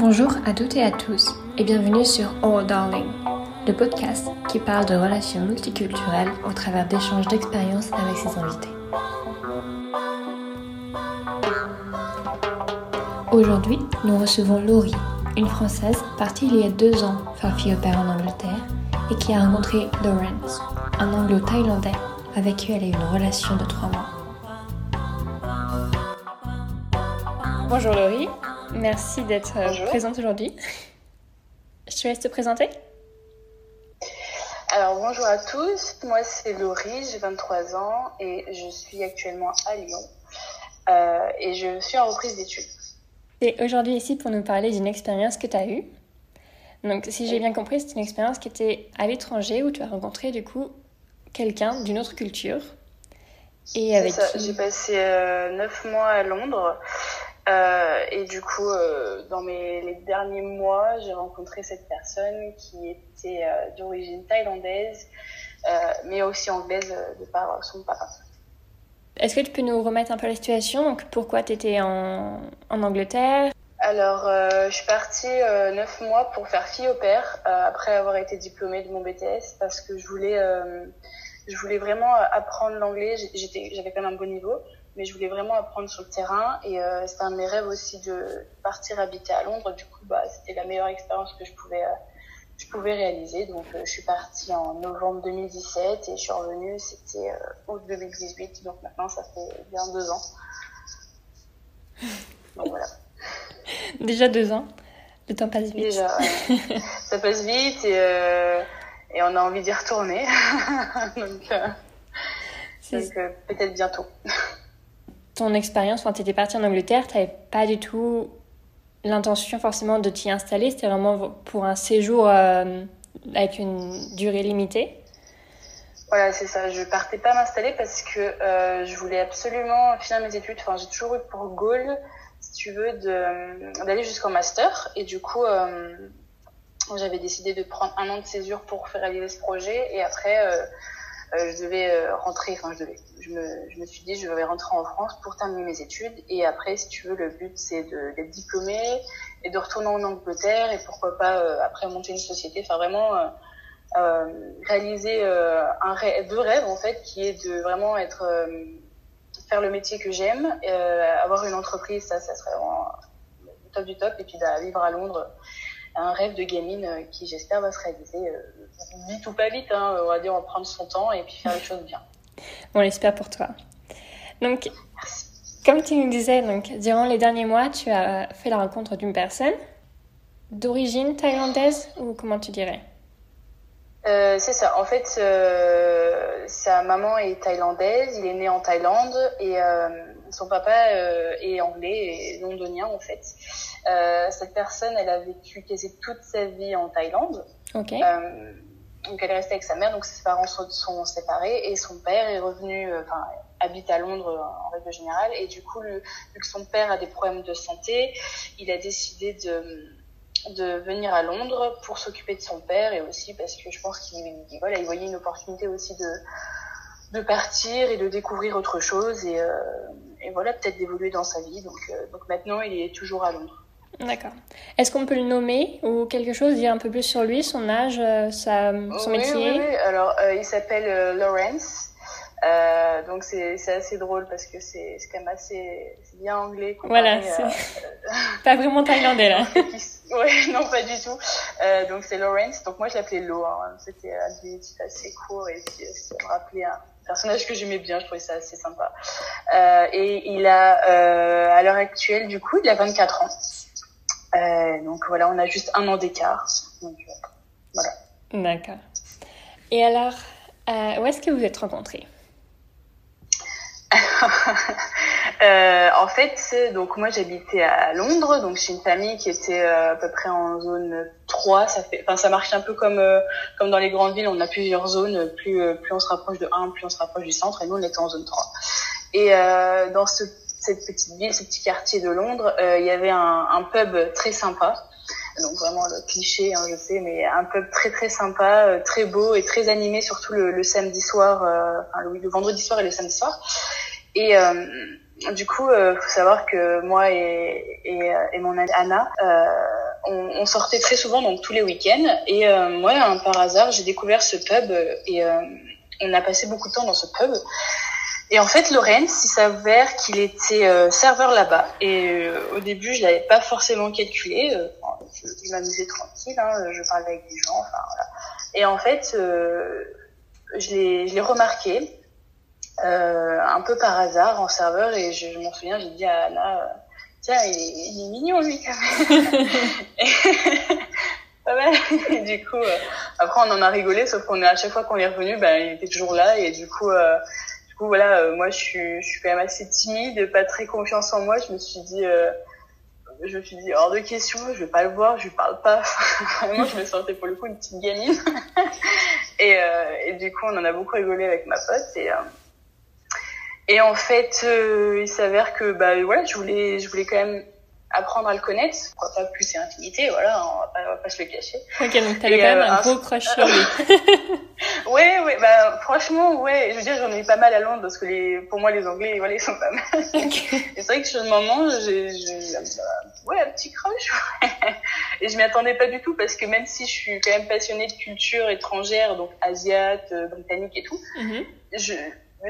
Bonjour à toutes et à tous et bienvenue sur Oh Darling, le podcast qui parle de relations multiculturelles au travers d'échanges d'expériences avec ses invités. Aujourd'hui, nous recevons Laurie, une Française partie il y a deux ans faire fille au père en Angleterre et qui a rencontré Lawrence, un anglo-thaïlandais avec qui elle a eu une relation de trois mois. Bonjour Laurie, merci d'être euh, présente aujourd'hui. Je te laisse te présenter. Alors bonjour à tous, moi c'est Laurie, j'ai 23 ans et je suis actuellement à Lyon euh, et je suis en reprise d'études. Tu es aujourd'hui ici pour nous parler d'une expérience que tu as eue. Donc si j'ai bien compris, c'est une expérience qui était à l'étranger où tu as rencontré du coup quelqu'un d'une autre culture. Et avec ça. J'ai passé euh, neuf mois à Londres. Euh, et du coup, euh, dans mes les derniers mois, j'ai rencontré cette personne qui était d'origine thaïlandaise, mais aussi anglaise de par son papa. Est-ce que tu peux nous remettre un peu la situation? Donc, pourquoi tu étais en, en Angleterre? Alors, euh, je suis partie euh, neuf mois pour faire fille au père euh, après avoir été diplômée de mon BTS parce que je voulais, je voulais vraiment apprendre l'anglais. J'étais, j'avais quand même un bon niveau, mais je voulais vraiment apprendre sur le terrain et c'était un de mes rêves aussi de partir habiter à Londres. Du coup, bah, c'était la meilleure expérience que je pouvais, je pouvais réaliser. Donc, je suis partie en novembre 2017 et je suis revenue, c'était août 2018. Donc maintenant, ça fait bien deux ans. Donc voilà. Déjà deux ans. Le temps passe vite. Déjà, ça passe vite et, euh, et, on a envie d'y retourner. donc, euh, euh, peut-être bientôt. Ton expérience, quand tu étais partie en Angleterre, tu n'avais pas du tout l'intention forcément de t'y installer. C'était vraiment pour un séjour avec une durée limitée. Voilà, c'est ça. Je partais pas m'installer parce que je voulais absolument finir mes études. Enfin, j'ai toujours eu pour goal si tu veux, d'aller jusqu'au master. Et du coup, euh, j'avais décidé de prendre un an de césure pour faire réaliser ce projet. Et après, euh, euh, je devais rentrer, enfin, je devais, me, suis dit, je vais rentrer en France pour terminer mes études. Et après, si tu veux, le but, c'est d'être diplômé et de retourner en Angleterre et pourquoi pas après monter une société. Enfin, vraiment. réaliser deux rêves en fait, qui est de vraiment être faire le métier que j'aime, euh, avoir une entreprise, ça, ça serait vraiment top du top. Et puis bah, vivre à Londres, un rêve de gamine euh, qui j'espère va se réaliser euh, vite ou pas vite. Hein, on va dire, on va prendre son temps et puis faire les choses bien. On l'espère pour toi. Donc, comme tu nous disais, donc, durant les derniers mois, tu as fait la rencontre d'une personne d'origine thaïlandaise ou comment tu dirais? Euh, c'est ça. En fait, euh, sa maman est thaïlandaise. Il est né en Thaïlande et euh, son papa est anglais et londonien en fait. Euh, cette personne, elle a vécu quasi toute sa vie en Thaïlande. Ok. donc elle est restée avec sa mère. Donc ses parents sont, sont séparés et son père est revenu, enfin habite à Londres en règle générale. Et du coup, le, vu que son père a des problèmes de santé, il a décidé de de venir à Londres pour s'occuper de son père et aussi parce que je pense qu'il voilà, il voyait une opportunité aussi de, de partir et de découvrir autre chose et, euh, et voilà, peut-être d'évoluer dans sa vie. Donc, euh, donc maintenant, il est toujours à Londres. D'accord. Est-ce qu'on peut le nommer ou quelque chose, dire un peu plus sur lui, son âge, euh, sa, son métier? Oui, oui. Alors, il s'appelle Lawrence. Euh, donc c'est assez drôle parce que c'est quand même assez bien anglais. Voilà, c'est pas vraiment thaïlandais là. ouais, non pas du tout. Euh, donc c'est Lawrence. Donc moi je l'appelais Lo. Hein. C'était un assez court et puis ça me rappelait un personnage que j'aimais bien. Je trouvais ça assez sympa. Euh, et il a euh, à l'heure actuelle du coup il a 24 ans. Euh, donc voilà, on a juste un an d'écart. Donc euh, voilà. D'accord. Et alors, où est-ce que vous êtes rencontrés? Euh, en fait, donc moi j'habitais à Londres, donc j'ai une famille qui était euh, à peu près en zone 3. Ça fait, enfin ça marche un peu comme euh, comme dans les grandes villes, on a plusieurs zones. Plus euh, plus on se rapproche de 1, plus on se rapproche du centre. Et nous on était en zone 3. Et dans ce, cette petite ville, ce petit quartier de Londres, il y avait un, pub très sympa donc vraiment le cliché, hein, je sais, mais un pub très très sympa, très beau et très animé, surtout le, samedi soir, euh, enfin le, vendredi soir et le samedi soir. Et, euh, du coup, euh, faut savoir que moi et, mon amie Anna, euh, on, sortait très souvent, donc tous les week-ends. Et euh, moi, par hasard, j'ai découvert ce pub et euh, on a passé beaucoup de temps dans ce pub. Et en fait, Lorenz, il s'avère qu'il était euh, serveur là-bas. Et euh, au début, je l'avais pas forcément calculé. Euh, je, je m'amusais tranquille, hein, je parlais avec des gens, enfin voilà. Et en fait, je l'ai remarqué un peu par hasard en serveur et je, m'en souviens, j'ai dit à Anna, tiens, il, il, est mignon lui quand même. pas mal. Et du coup, après on en a rigolé, sauf qu'on à chaque fois qu'on est revenu, ben il était toujours là et du coup du coup, voilà, euh, moi, je suis, je suis quand même assez timide, pas très confiance en moi. Je me suis dit, euh, je me suis dit, hors de question, je vais pas le voir, je lui parle pas. Vraiment, je me sentais pour le coup une petite gamine. et, euh, et du coup, on en a beaucoup rigolé avec ma pote. Et, euh, et en fait, euh, il s'avère que, bah, voilà, je voulais, je voulais quand même apprendre à le connaître. Pourquoi pas plus et intimité, voilà, on va pas, on va pas se le cacher. Ok, donc t'avais quand même un gros crush sur lui. ouais, ouais, bah franchement, ouais, je veux dire, j'en ai eu pas mal à Londres parce que les, pour moi, les Anglais, voilà, ils sont pas mal. Okay. C'est vrai que sur le moment, j'ai, j'ai, ouais, un petit crush, ouais. Et je m'y attendais pas du tout parce que même si je suis quand même passionnée de culture étrangère, donc asiate, britannique et tout, mm -hmm. je,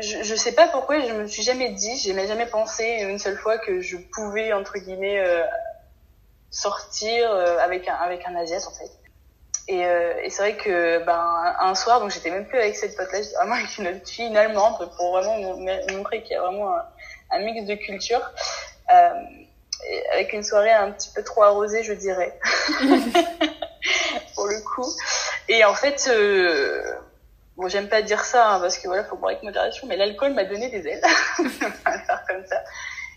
je, je sais pas pourquoi je me suis jamais dit, j'ai jamais pensé une seule fois que je pouvais entre guillemets euh, sortir euh, avec un avec un asiate en fait. Et, euh, et c'est vrai que ben un soir donc j'étais même plus avec cette pote là, j'étais vraiment avec une autre fille, une allemande pour vraiment montrer qu'il y a vraiment un, un, mix de culture. Euh, avec une soirée un petit peu trop arrosée, je dirais, pour le coup. Et en fait, euh, Bon, j'aime pas dire ça hein, parce que voilà, faut boire avec modération, mais l'alcool m'a donné des ailes. faire comme ça.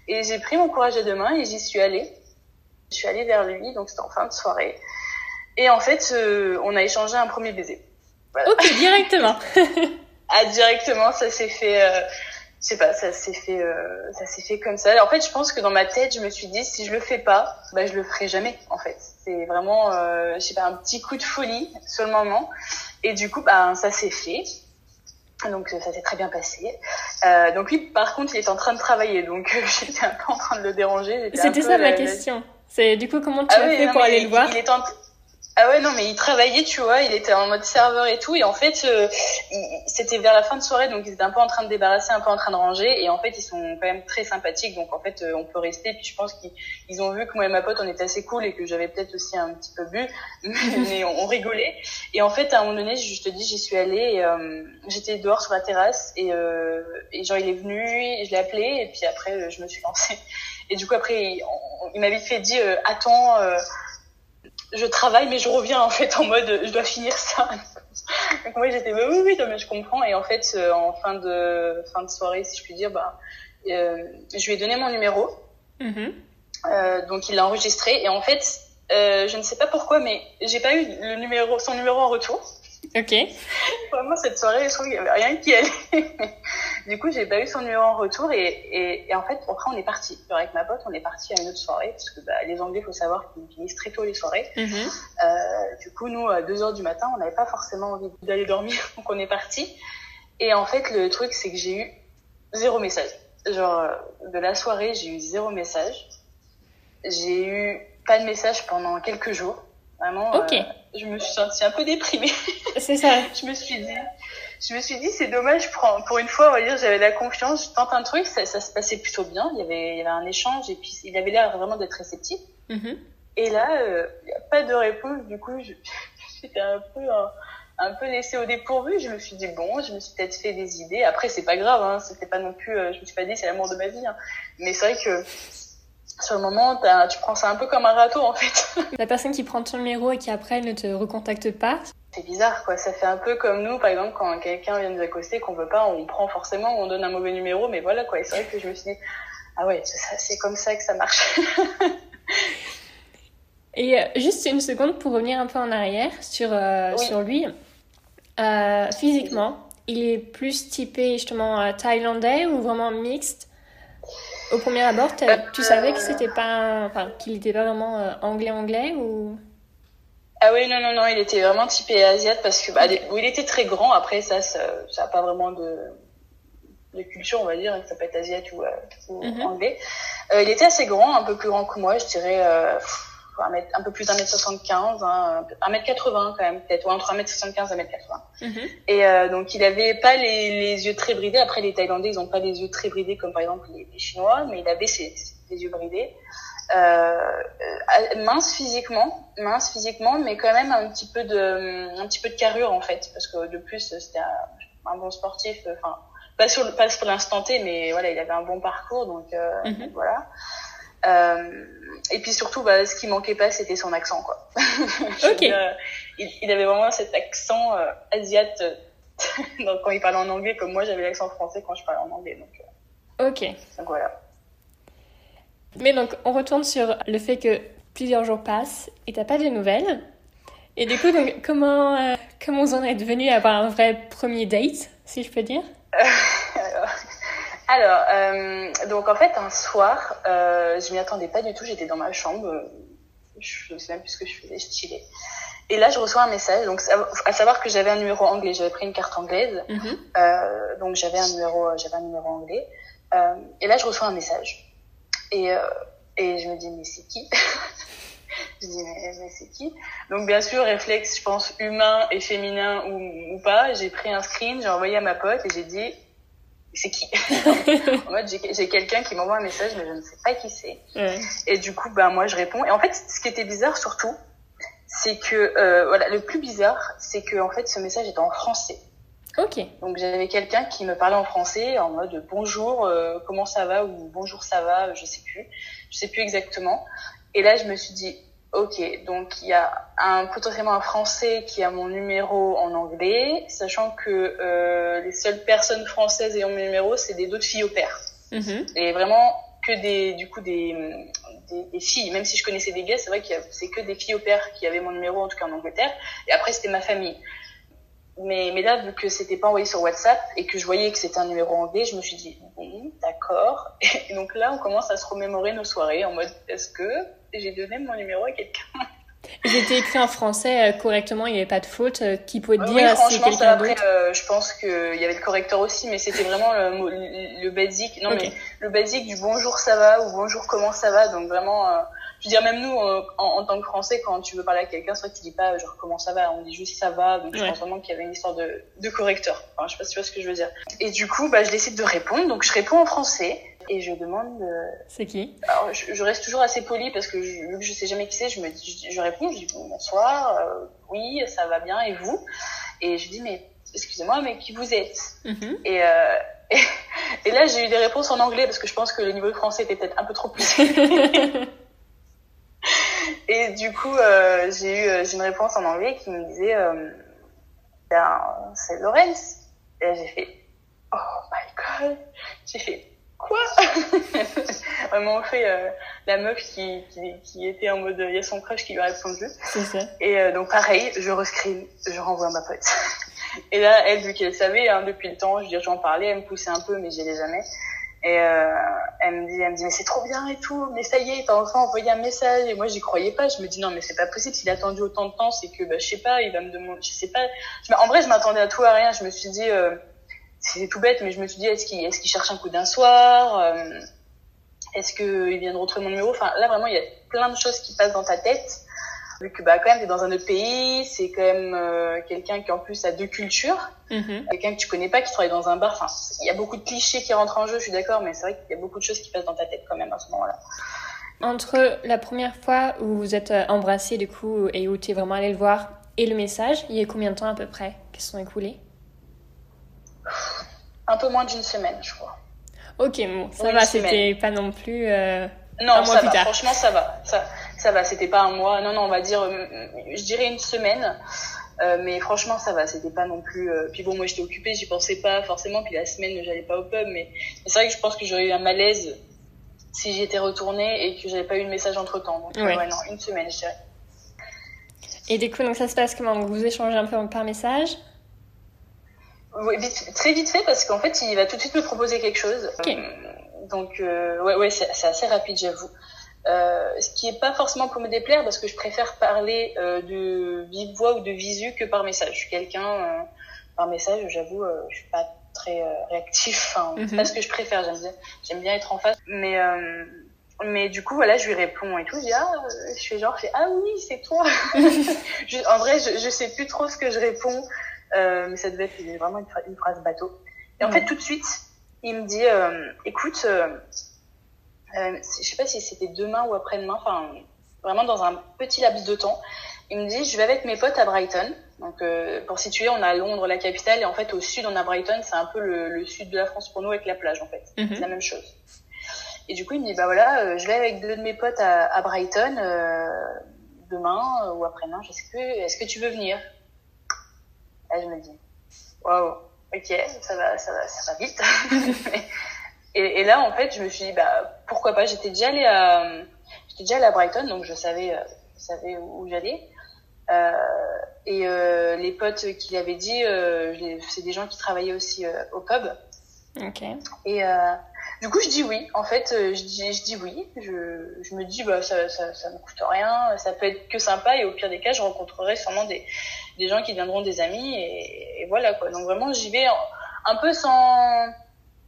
Et j'ai pris mon courage à deux mains et j'y suis allée. Je suis allée vers lui, donc c'était en fin de soirée. Et en fait, euh, on a échangé un premier baiser. Voilà. Ok, directement. ah, directement, ça s'est fait. Euh, je sais pas, ça s'est fait, euh, ça s'est fait comme ça. En fait, je pense que dans ma tête, je me suis dit, si je le fais pas, bah je le ferai jamais. En fait, c'est vraiment, euh, je sais pas, un petit coup de folie sur le moment. Et du coup, bah, ça s'est fait. Donc ça s'est très bien passé. Euh, donc lui, par contre, il est en train de travailler, donc j'étais un peu en train de le déranger. C'était ça ma question. C'est du coup comment tu ah as oui, fait non, pour aller le voir il est en... Ah ouais, non, mais il travaillait, tu vois, il était en mode serveur et tout, et en fait, euh, c'était vers la fin de soirée, donc ils étaient un peu en train de débarrasser, un peu en train de ranger, et en fait, ils sont quand même très sympathiques, donc en fait, euh, on peut rester, puis je pense qu'ils ont vu que moi et ma pote, on était assez cool, et que j'avais peut-être aussi un petit peu bu, mais on, rigolait, et en fait, à un moment donné, je te dis, j'y suis allée, euh, j'étais dehors sur la terrasse, et, euh, et genre, il est venu, je l'ai appelé, et puis après, je me suis lancée. Et du coup, après, il, il m'a vite fait dit, attends, je travaille, mais je reviens en fait en mode je dois finir ça. Donc moi j'étais bah, oui oui non, mais je comprends et en fait euh, en fin de fin de soirée si je puis dire bah euh, je lui ai donné mon numéro. Mm -hmm. euh, donc il l'a enregistré et en fait je ne sais pas pourquoi mais j'ai pas eu le numéro son numéro en retour. Ok. Vraiment, cette soirée, je trouve qu'il n'y avait rien qui allait. Du coup, j'ai pas eu son numéro en retour et, et, et en fait, après, on est parti. Avec ma pote, on est parti à une autre soirée parce que bah, les Anglais, faut savoir qu'ils finissent très tôt les soirées. Mm -hmm. euh, du coup, nous, à 2 heures du matin, on n'avait pas forcément envie d'aller dormir, donc on est parti. Et en fait, le truc, c'est que j'ai eu zéro message. Genre, de la soirée, j'ai eu zéro message. J'ai eu pas de message pendant quelques jours. Vraiment, okay. euh, je me suis sentie un peu déprimée. C'est ça. je me suis dit, je me suis dit, c'est dommage pour, pour une fois, on va dire, j'avais la confiance, je tente un truc, ça, ça se passait plutôt bien, il y avait, il y avait un échange et puis il avait l'air vraiment d'être réceptif. Mm -hmm. Et là, il euh, n'y a pas de réponse, du coup, j'étais un peu, un, un peu laissée au dépourvu. Je me suis dit, bon, je me suis peut-être fait des idées. Après, c'est pas grave, hein, c'était pas non plus, euh, je me suis pas dit, c'est l'amour de ma vie. Hein. Mais c'est vrai que sur le moment, tu prends ça un peu comme un râteau en fait. La personne qui prend ton numéro et qui après ne te recontacte pas. C'est bizarre quoi, ça fait un peu comme nous par exemple quand quelqu'un vient nous accoster qu'on veut pas, on prend forcément, on donne un mauvais numéro, mais voilà quoi. Et c'est vrai que je me suis dit, ah ouais, c'est comme ça que ça marche. et euh, juste une seconde pour revenir un peu en arrière sur, euh, oui. sur lui. Euh, physiquement, il est plus typé justement thaïlandais ou vraiment mixte? Au premier abord, tu savais que c'était pas, enfin, qu'il était pas vraiment euh, anglais-anglais ou? Ah oui, non, non, non, il était vraiment typé asiate parce que, bah, il était très grand. Après, ça, ça, ça a pas vraiment de, de culture, on va dire, que ça peut être asiatique ou, ou mhm. anglais. il était assez grand, un peu plus grand que moi, je dirais un, mètre, un peu plus d'un mètre 75, hein, un mètre 80 quand même, peut-être, ou entre un mètre 75 et un mètre 80. Mhm. Et euh, donc il avait pas les, les, yeux très bridés. Après les Thaïlandais, ils ont pas les yeux très bridés comme par exemple les, Chinois, mais il avait ses, ses yeux bridés. Euh, mince physiquement, mince physiquement, mais quand même un petit peu de, un petit peu de carrure en fait, parce que de plus c'était un, un, bon sportif. Enfin, pas sur pas pour l'instant T, mais voilà, il avait un bon parcours, donc, euh, mhm. donc voilà. Euh, et puis surtout, bah, ce qui manquait pas, c'était son accent, quoi. il, il, avait vraiment cet accent euh, asiate donc, quand il parlait en anglais, comme moi, j'avais l'accent français quand je parlais en anglais. Donc, euh, ok. Donc voilà. Mais donc, on retourne sur le fait que plusieurs jours passent et t'as pas de nouvelles. Et du coup, donc, comment, euh, comment vous en êtes venu à avoir un vrai premier date, si je peux dire? Alors, euh, donc en fait, un soir, euh, je m'y attendais pas du tout. J'étais dans ma chambre. Je ne sais même plus ce que je faisais, stylé. Et là, je reçois un message. Donc, à savoir que j'avais un numéro anglais. J'avais pris une carte anglaise. Mhm. euh, donc, j'avais un numéro, j'avais un numéro anglais. Euh, et là, je reçois un message. Et, euh, et je me dis, mais c'est qui Je dis, mais, mais c'est qui Donc, bien sûr, réflexe, je pense, humain et féminin ou, ou pas. J'ai pris un screen, j'ai envoyé à ma pote et j'ai dit, c'est qui En mode, j'ai quelqu'un qui m'envoie un message, mais je ne sais pas qui c'est. Et du coup, ben, moi, je réponds. Et en fait, ce qui était bizarre surtout, c'est que, euh, voilà, le plus bizarre, c'est que, en fait, ce message était en français. Ok. Donc, j'avais quelqu'un qui me parlait en français, en mode bonjour, euh, comment ça va, ou bonjour, ça va, je sais plus. Je sais plus exactement. Et là, je me suis dit, Ok, donc il y a un, potentiellement un Français qui a mon numéro en anglais, sachant que euh, les seules personnes françaises ayant mon numéro, c'est des d'autres filles au père. Mm-hmm. Et vraiment que des, du coup, des, des, des, filles. Même si je connaissais des gars, c'est vrai que c'est que des filles au père qui avaient mon numéro, en tout cas en Angleterre. Et après, c'était ma famille. Mais, mais là, vu que c'était pas envoyé sur WhatsApp et que je voyais que c'était un numéro anglais, je me suis dit, bon, d'accord. Et donc là, on commence à se remémorer nos soirées en mode, est-ce que j'ai donné mon numéro à quelqu'un? J'étais écrit en français euh, correctement, il n'y avait pas de faute. Euh, qui peut te dire oui, si quelqu'un d'autre? euh, Je pense qu'il y avait le correcteur aussi, mais c'était vraiment le, le, basique. Non, mais le basique du bonjour ça va ou bonjour comment ça va. Donc vraiment, je veux dire, même nous, en, en, tant que Français, quand tu veux parler à quelqu'un, soit tu dis pas genre comment ça va, on dit juste ça va. Donc je pense vraiment qu'il y avait une histoire de, de correcteur. Enfin, je sais pas si tu vois ce que je veux dire. Et du coup, bah, je décide de répondre. Donc je réponds en français et je demande. Euh... C'est qui? Alors, je, je, reste toujours assez polie parce que je, vu que je sais jamais qui c'est, je me je, je, réponds, je dis bonsoir, euh, oui, ça va bien et vous? Et je dis mais excusez-moi, mais qui vous êtes? Mm-hmm. et, euh, et, et, là j'ai eu des réponses en anglais parce que je pense que le niveau de français était peut-être un peu trop plus. et du coup euh, j'ai eu euh, j'ai une réponse en anglais qui me disait euh, ben, c'est Lorenz. Et j'ai fait oh my god, j'ai fait quoi? Vraiment fait euh, la meuf qui, qui, qui, était en mode il y a son crush qui lui a répondu. C'est ça. Et euh, donc pareil, je rescreen, je renvoie à ma pote. Et là, elle, vu qu'elle savait hein, depuis le temps, je veux dire, j'en parlais, elle me poussait un peu, mais j'y allais jamais. Et euh, elle me dit, elle me dit, mais c'est trop bien et tout, mais ça y est, t'as enfin envoyé un message. Et moi, j'y croyais pas. Je me dis, non, mais c'est pas possible. S'il a attendu autant de temps, c'est que, bah, je sais pas, il va me demander, je sais pas. En vrai, je m'attendais à tout à rien. Je me suis dit, euh, c'est tout bête, mais je me suis dit, est-ce qu'il est qu'il cherche un coup d'un soir euh, Est-ce qu'il vient de retrouver mon numéro? Enfin, là, vraiment, il y a plein de choses qui passent dans ta tête. Vu que, bah, quand même, t'es dans un autre pays, c'est quand même euh, quelqu'un qui, en plus, a deux cultures. Mm-hmm. Quelqu'un que tu connais pas, qui travaille dans un bar. Enfin, il y a beaucoup de clichés qui rentrent en jeu, je suis d'accord, mais c'est vrai qu'il y a beaucoup de choses qui passent dans ta tête quand même à ce moment-là. Entre la première fois où vous êtes euh, embrassés, du coup, et où tu es vraiment allé le voir, et le message, il y a combien de temps à peu près qui se sont écoulés? Un peu moins d'une semaine, je crois. Ok, bon, ça va, c'était pas non plus. Euh, non, un mois ça plus. Tard. Franchement, ça va. Ça, ça va. C'était pas un mois. Non, non, on va dire, euh, je dirais une semaine. Euh, mais franchement, ça va. C'était pas non plus. Euh... Puis bon, moi, j'étais occupée, j'y pensais pas forcément. Puis la semaine, j'allais pas au pub. Mais, c'est vrai que je pense que j'aurais eu un malaise si j'y étais retournée et que j'avais pas eu de message entre temps. Donc, ouais. ouais, non, une semaine, je dirais. Et du coup, donc ça se passe comment? Vous échangez un peu par message? Oui, vite, très vite fait parce qu'en fait, il va tout de suite me proposer quelque chose. Okay. Donc, euh, ouais, ouais, c'est assez rapide, j'avoue. Euh, ce qui est pas forcément pour me déplaire parce que je préfère parler euh, de vive voix ou de visu que par message. Je suis quelqu'un euh, par message, j'avoue, je suis pas très réactif. Enfin, c'est pas ce que je préfère. J'aime bien, j'aime bien être en face. Mais mais du coup, voilà, je lui réponds et tout. Je dis, ah, je fais genre, je fais, ah oui, c'est toi. en vrai, je, je sais plus trop ce que je réponds, mais ça devait être vraiment une, phrase bateau. Et en fait, tout de suite, il me dit, écoute, euh, je sais pas si c'était demain ou après-demain, enfin, vraiment dans un petit laps de temps. Il me dit, je vais avec mes potes à Brighton. Donc, euh, pour situer, on a Londres, la capitale, et en fait, au sud, on a Brighton. C'est un peu le, le, sud de la France pour nous avec la plage, en fait. Mhm. C'est la même chose. Et du coup, il me dit, bah voilà, euh, je vais avec deux de mes potes à, à Brighton euh, demain euh, ou après-demain, sais plus. Est-ce que tu veux venir? Là, je me dis, waouh, ok, ça va, ça va, ça va vite. et, et, là, en fait, je me suis dit, bah pourquoi pas J'étais déjà allée à, j'étais déjà allée à Brighton, donc je savais, je savais où, j'allais. Euh, et euh, les potes qui l'avaient dit, euh, c'est des gens qui travaillaient aussi au pub. Ok. Et du coup, je dis oui. En fait, euh, je dis, je dis oui. Je, je me dis, bah, ça, ça, ça me coûte rien. Ça peut être que sympa. Et au pire des cas, je rencontrerai sûrement des, des gens qui deviendront des amis. Et, et voilà, quoi. Donc vraiment, j'y vais un peu sans,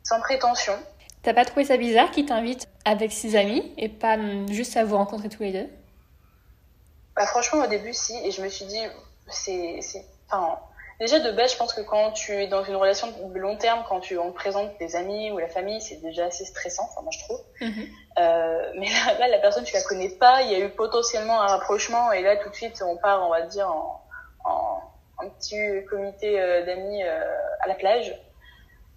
sans prétention. T'as pas trouvé ça bizarre qu'il t'invite avec ses amis et pas juste à vous rencontrer tous les deux? Bah, franchement, au début, si. Et je me suis dit, c'est, enfin, Déjà, de base, je pense que quand tu es dans une relation de long terme, quand tu, on te présente tes amis ou la famille, c'est déjà assez stressant, enfin, moi, je trouve. Mhm. euh, mais là, là, la personne, tu la connais pas, il y a eu potentiellement un rapprochement, et là, tout de suite, on part, on va dire, en, en, en petit comité euh, d'amis euh, à la plage.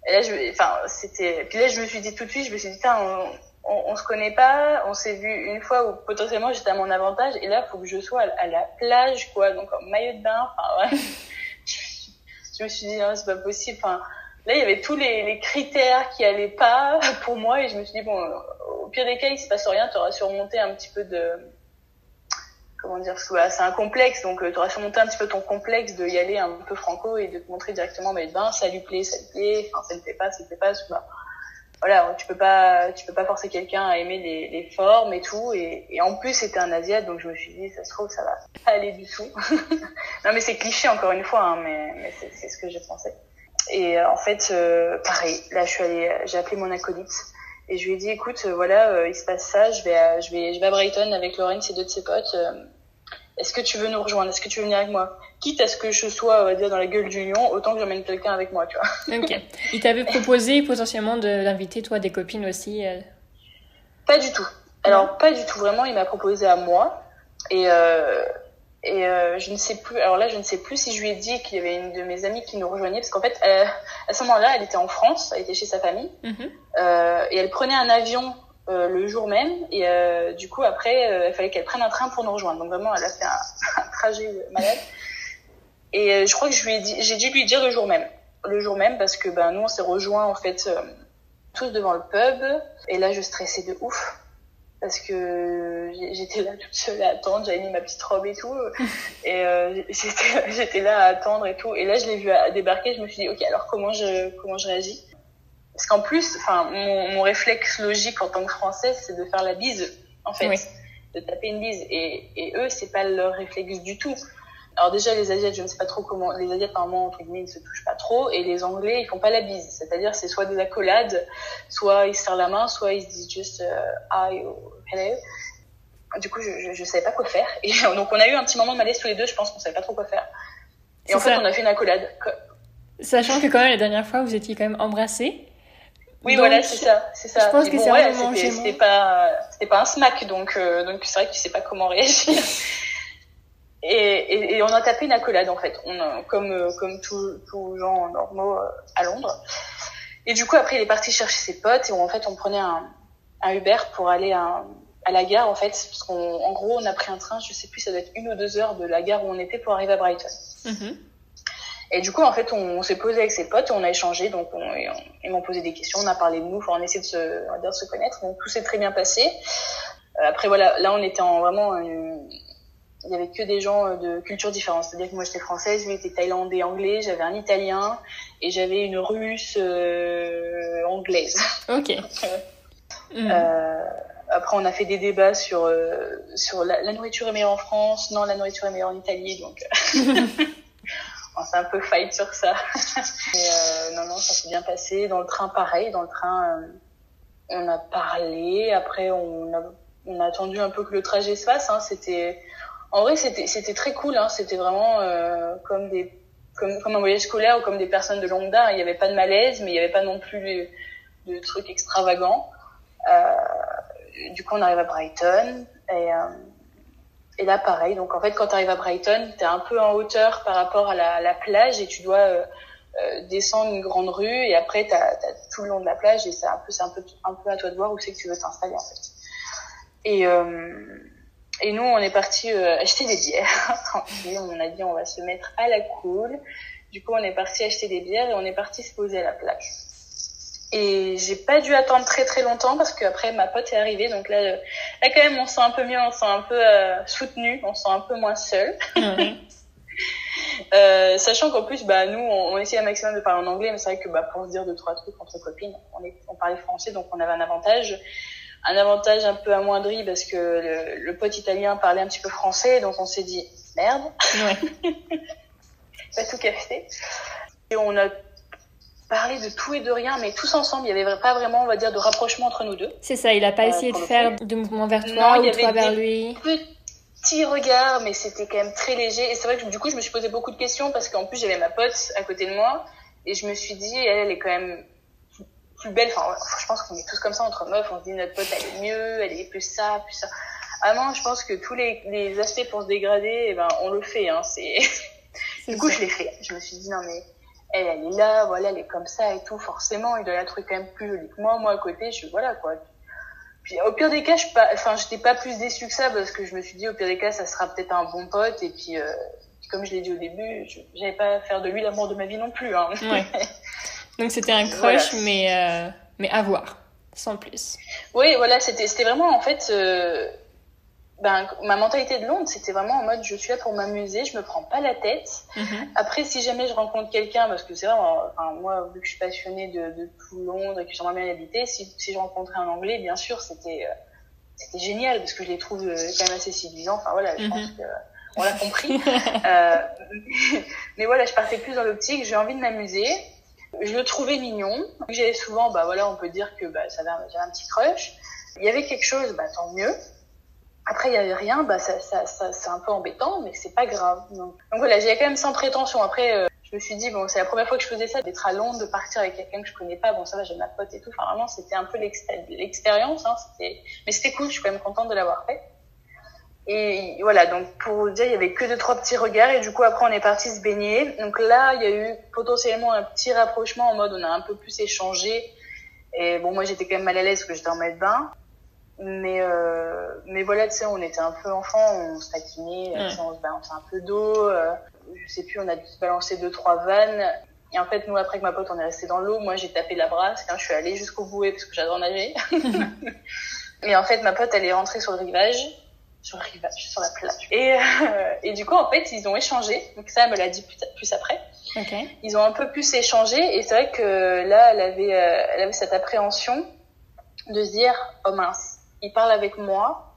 Et là, je, enfin, c'était, puis là, je me suis dit tout de suite, je me suis dit, on, on, on, se connaît pas, on s'est vu une fois où potentiellement j'étais à mon avantage, et là, faut que je sois à, la plage, quoi, donc en maillot de bain, enfin, ouais. je me suis dit, non, c'est pas possible. Enfin, là, il y avait tous les, les, critères qui allaient pas pour moi et je me suis dit, bon, au pire des cas, il se passe rien, tu auras surmonté un petit peu de, comment dire, c'est un complexe, donc euh, tu auras surmonté un petit peu ton complexe de y aller un peu franco et de te montrer directement, mais ben, ça lui plaît, ça lui plaît, enfin, ça ne plaît pas, ça ne plaît pas, bah, voilà, tu peux pas, tu peux pas forcer quelqu'un à aimer les, les, formes et tout. Et, et en plus, c'était un asiate, donc je me suis dit, ça se trouve, ça va pas aller du tout. non, mais c'est cliché encore une fois, hein, mais, mais c'est ce que j'ai pensé. Et euh, en fait, euh, pareil, là, je suis allée, j'ai appelé mon acolyte et je lui ai dit, écoute, euh, voilà, il se passe ça, je vais, je vais, je vais à Brighton avec Lorraine, et deux de ses potes. Est-ce que tu veux nous rejoindre? Est-ce que tu veux venir avec moi? Quitte à ce que je sois, on va dire, dans la gueule du lion, autant que j'emmène quelqu'un avec moi, tu vois. Ok. Il t'avait proposé potentiellement d'inviter, toi, des copines aussi euh... Pas du tout. Alors, pas du tout. Vraiment, il m'a proposé à moi. Et, euh, et euh, je ne sais plus. Alors là, je ne sais plus si je lui ai dit qu'il y avait une de mes amies qui nous rejoignait. Parce qu'en fait, à ce moment-là, elle était en France. Elle était chez sa famille. Euh, et elle prenait un avion euh, le jour même. Et euh, du coup, après, euh, il fallait qu'elle prenne un train pour nous rejoindre. Donc vraiment, elle a fait un, un trajet malade. Et je crois que je lui ai dit, j'ai dû lui dire le jour même. Le jour même parce que ben nous, on s'est rejoints en fait tous devant le pub. Et là, je stressais de ouf parce que j'étais là toute seule à attendre, j'avais mis ma petite robe et tout, et euh, j'étais là à attendre et tout, et là je l'ai vu débarquer, je me suis dit ok alors comment je comment je réagis? Parce qu'en plus, enfin, mon, mon, réflexe logique en tant que française, c'est de faire la bise, en fait, de taper une bise. Et, et eux, c'est pas leur réflexe du tout. Alors déjà, les Asiates, je ne sais pas trop comment. Les Asiates, apparemment, entre guillemets, ils se touchent pas trop. Et les Anglais, ils font pas la bise. C'est-à-dire, c'est soit des accolades, soit ils se serrent la main, soit ils se disent juste uh, hi ou hello. Du coup, je, je, je savais pas quoi faire. Et donc, on a eu un petit moment de malaise tous les deux. Je pense qu'on savait pas trop quoi faire. Et en fait, on a fait une accolade. Sachant que quand même la dernière fois, vous étiez quand même embrassés. Oui, voilà, c'est ça, c'est ça. Je pense que c'est ouais, c'était pas, c'était pas un smack, donc euh, donc c'est vrai que tu sais pas comment réagir. et, et, et, on a tapé une accolade en fait, on a, comme euh, comme tous tous gens normaux euh, à Londres. Et du coup après il est parti chercher ses potes et en fait on prenait un un Uber pour aller à, à la gare en fait, parce qu'en gros on a pris un train, je sais plus, ça doit être une ou deux heures de la gare où on était pour arriver à Brighton. Mm et du coup, en fait, on, s'est posé avec ses potes, on a échangé, donc on, ils m'ont posé des questions, on a parlé de nous, on essaie de se, de se connaître, donc tout s'est très bien passé. Euh, après, voilà, là, on était en vraiment, il y avait que des gens euh, de cultures différentes. C'est-à-dire que moi, j'étais française, lui était thaïlandais, anglais, j'avais un italien et j'avais une russe euh, anglaise. Ok. mm. euh, après, on a fait des débats sur sur la, la, nourriture est meilleure en France, non, la nourriture est meilleure en Italie, donc. on s'est un peu fight sur ça. Mais, non, non, ça s'est bien passé. Dans le train, pareil. Dans le train, on a parlé. Après, on a, on a attendu un peu que le trajet se fasse. Hein. C'était, en vrai, c'était, c'était très cool. Hein. C'était vraiment comme des comme, comme un voyage scolaire ou comme des personnes de longue date. Il n'y avait pas de malaise, mais il n'y avait pas non plus de, trucs extravagants. Euh, du coup, on arrive à Brighton et, euh, et là, pareil. Donc, en fait, quand tu arrives à Brighton, tu es un peu en hauteur par rapport à la, la plage et tu dois euh, euh descendre une grande rue et après, tu as, tout le long de la plage et c'est un peu, un peu, un peu à toi de voir où c'est que tu veux t'installer en fait. Et euh, et nous, on est parti euh, acheter des bières. On a dit on va se mettre à la cool. Du coup, on est parti acheter des bières et on est parti se poser à la plage. Et j'ai pas dû attendre très très longtemps parce qu'après ma pote est arrivée. Donc là, là quand même, on se sent un peu mieux, on se sent un peu euh, soutenu, on se sent un peu moins seul. Mhm. euh, sachant qu'en plus, bah nous, on, on essayait un maximum de parler en anglais, mais c'est vrai que bah pour se dire deux trois trucs entre copines, on, est, on parlait français, donc on avait un avantage un avantage un peu amoindri parce que le, le, pote italien parlait un petit peu français, donc on s'est dit merde, ouais. pas tout café. Et on a parlé de tout et de rien, mais tous ensemble, il n'y avait pas vraiment, on va dire, de rapprochement entre nous deux. C'est ça, il n'a pas euh, essayé de faire de mouvement vers toi ou toi vers lui. Petit regard, mais c'était quand même très léger. Et c'est vrai que du coup, je me suis posé beaucoup de questions parce qu'en plus, j'avais ma pote à côté de moi. Et je me suis dit, elle, elle est quand même plus belle. Enfin, je pense qu'on est tous comme ça entre meufs. On se dit notre pote elle est mieux, elle est plus ça, plus ça. Ah non, je pense que tous les, les aspects pour se dégrader, eh ben, on le fait. Hein, c'est... du coup, je l'ai fait. Je me suis dit non mais elle, elle est là, voilà, elle est comme ça et tout. Forcément, il doit la trouver quand même plus jolie que moi. Moi à côté, je suis voilà quoi. Puis au pire des cas, je pas, enfin, j'étais pas plus déçue que ça parce que je me suis dit au pire des cas, ça sera peut-être un bon pote et puis. Euh, comme je l'ai dit au début, j'avais pas à faire de lui l'amour de ma vie non plus. Hein. Ouais. Donc c'était un crush, mais, euh, mais à voir, sans plus. Oui, voilà, c'était vraiment en fait. Euh, ben, ma mentalité de Londres, c'était vraiment en mode je suis là pour m'amuser, je me prends pas la tête. Mhm. Après, si jamais je rencontre quelqu'un, parce que c'est vrai, enfin, moi, vu que je suis passionnée de, de tout Londres et que j'aimerais bien y habiter, si, si je rencontrais un Anglais, bien sûr, c'était euh, c'était génial parce que je les trouve quand même assez séduisants. Enfin voilà, je mhm. pense que on l'a compris. euh, mais voilà, je partais plus dans l'optique, j'ai envie de m'amuser. Je le trouvais mignon. J'avais souvent, bah voilà, on peut dire que bah, ça avait, un petit crush. Il y avait quelque chose, bah tant mieux. Après, il y avait rien, bah ça, ça, ça c'est un peu embêtant, mais c'est pas grave. Donc, donc voilà, j'y quand même sans prétention. Après, euh, je me suis dit bon, c'est la première fois que je faisais ça, d'être à Londres, de partir avec quelqu'un que je connais pas. Bon, ça va, j'ai ma pote et tout. Enfin, vraiment, c'était un peu l'expérience. Hein, mais c'était cool. Je suis quand même contente de l'avoir fait. Et voilà, donc pour vous dire, il y avait que deux trois petits regards et du coup après on est parti se baigner. Donc là, il y a eu potentiellement un petit rapprochement en mode on a un peu plus échangé. Et bon, moi j'étais quand même mal à l'aise parce que j'étais en maillot de bain. Mais euh, mais voilà, tu sais, on était un peu enfants, on se taquinait, on se balançait un peu d'eau. Euh, je sais plus, on a dû se balancer deux trois vannes. Et en fait, nous après que ma pote on est resté dans l'eau, moi j'ai tapé la brasse, je suis allée jusqu'au bouet parce que j'adore nager. et en fait, ma pote elle est rentrée sur le rivage sur le rivage, sur la plage. Et, euh, et du coup, en fait, ils ont échangé. Donc ça, elle me l'a dit plus, plus après. Okay. Ils ont un peu plus échangé. Et c'est vrai que là, elle avait, euh, elle avait cette appréhension de se dire, oh mince, il parle avec moi.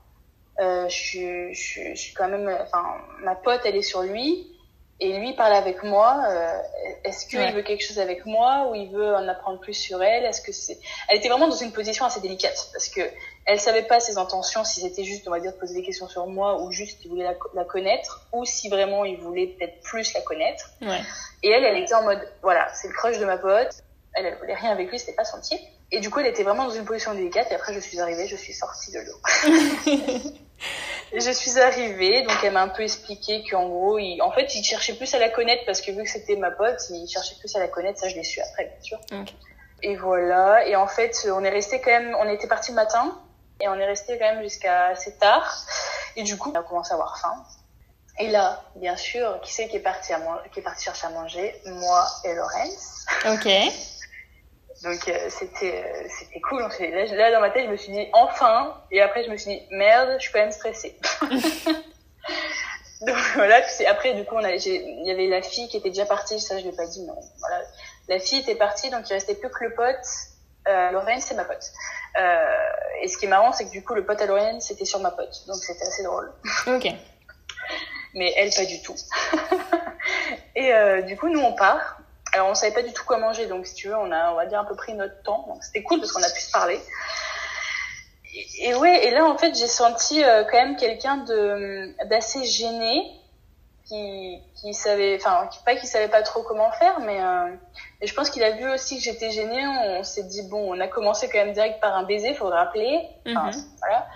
Euh, je, suis, je, je suis quand même, enfin, ma pote, elle est sur lui et lui parle avec moi. Euh, est-ce qu'il veut quelque chose avec moi ou il veut en apprendre plus sur elle? Est-ce que c'est Elle était vraiment dans une position assez délicate parce que elle savait pas ses intentions, si c'était juste, on va dire, de poser des questions sur moi ou juste il voulait la, la connaître ou si vraiment il voulait peut-être plus la connaître. Ouais. Et elle, elle était en mode, voilà, c'est le crush de ma pote. Elle, elle voulait rien avec lui, c'était pas son type. Et du coup, elle était vraiment dans une position délicate. Et après, je suis arrivée, je suis sortie de l'eau. je suis arrivée, donc elle m'a un peu expliqué qu'en gros, il, en fait, il cherchait plus à la connaître parce que vu que c'était ma pote, il cherchait plus à la connaître. Ça, je l'ai su après, bien sûr. Et voilà. Et en fait, on est resté quand même, on était parti le matin et on est resté quand même jusqu'à assez tard. Et du coup, on a commencé à avoir faim. Et là, bien sûr, qui c'est qui est parti à qui est parti chercher à manger? Moi et Laurence. Ok. Donc euh, c'était euh, c'était cool. Là, là, dans ma tête, je me suis dit enfin. Et après, je me suis dit merde, je suis quand même stressée. Donc voilà. Puis après, du coup, on il y avait la fille qui était déjà partie. Ça, je l'ai pas dit, mais voilà. La fille était partie, donc il restait plus que le pote. Euh, Lorraine, c'est ma pote. Euh, et ce qui est marrant, c'est que du coup, le pote à Lorraine, c'était sur ma pote. Donc c'était assez drôle. Ok. mais elle, pas du tout. et euh, du coup, nous, on part. Alors, on savait pas du tout quoi manger, donc si tu veux, on a, on va dire, un peu pris notre temps. Donc, c'était cool parce qu'on a pu se parler. Et, et ouais, et là, en fait, j'ai senti euh, quand même quelqu'un de d'assez gêné, qui, qui savait, enfin, qui, pas qui savait pas trop comment faire, mais euh, et je pense qu'il a vu aussi que j'étais gênée. On, s'est dit bon, on a commencé quand même direct par un baiser, faut rappeler. Enfin, Mhm. voilà.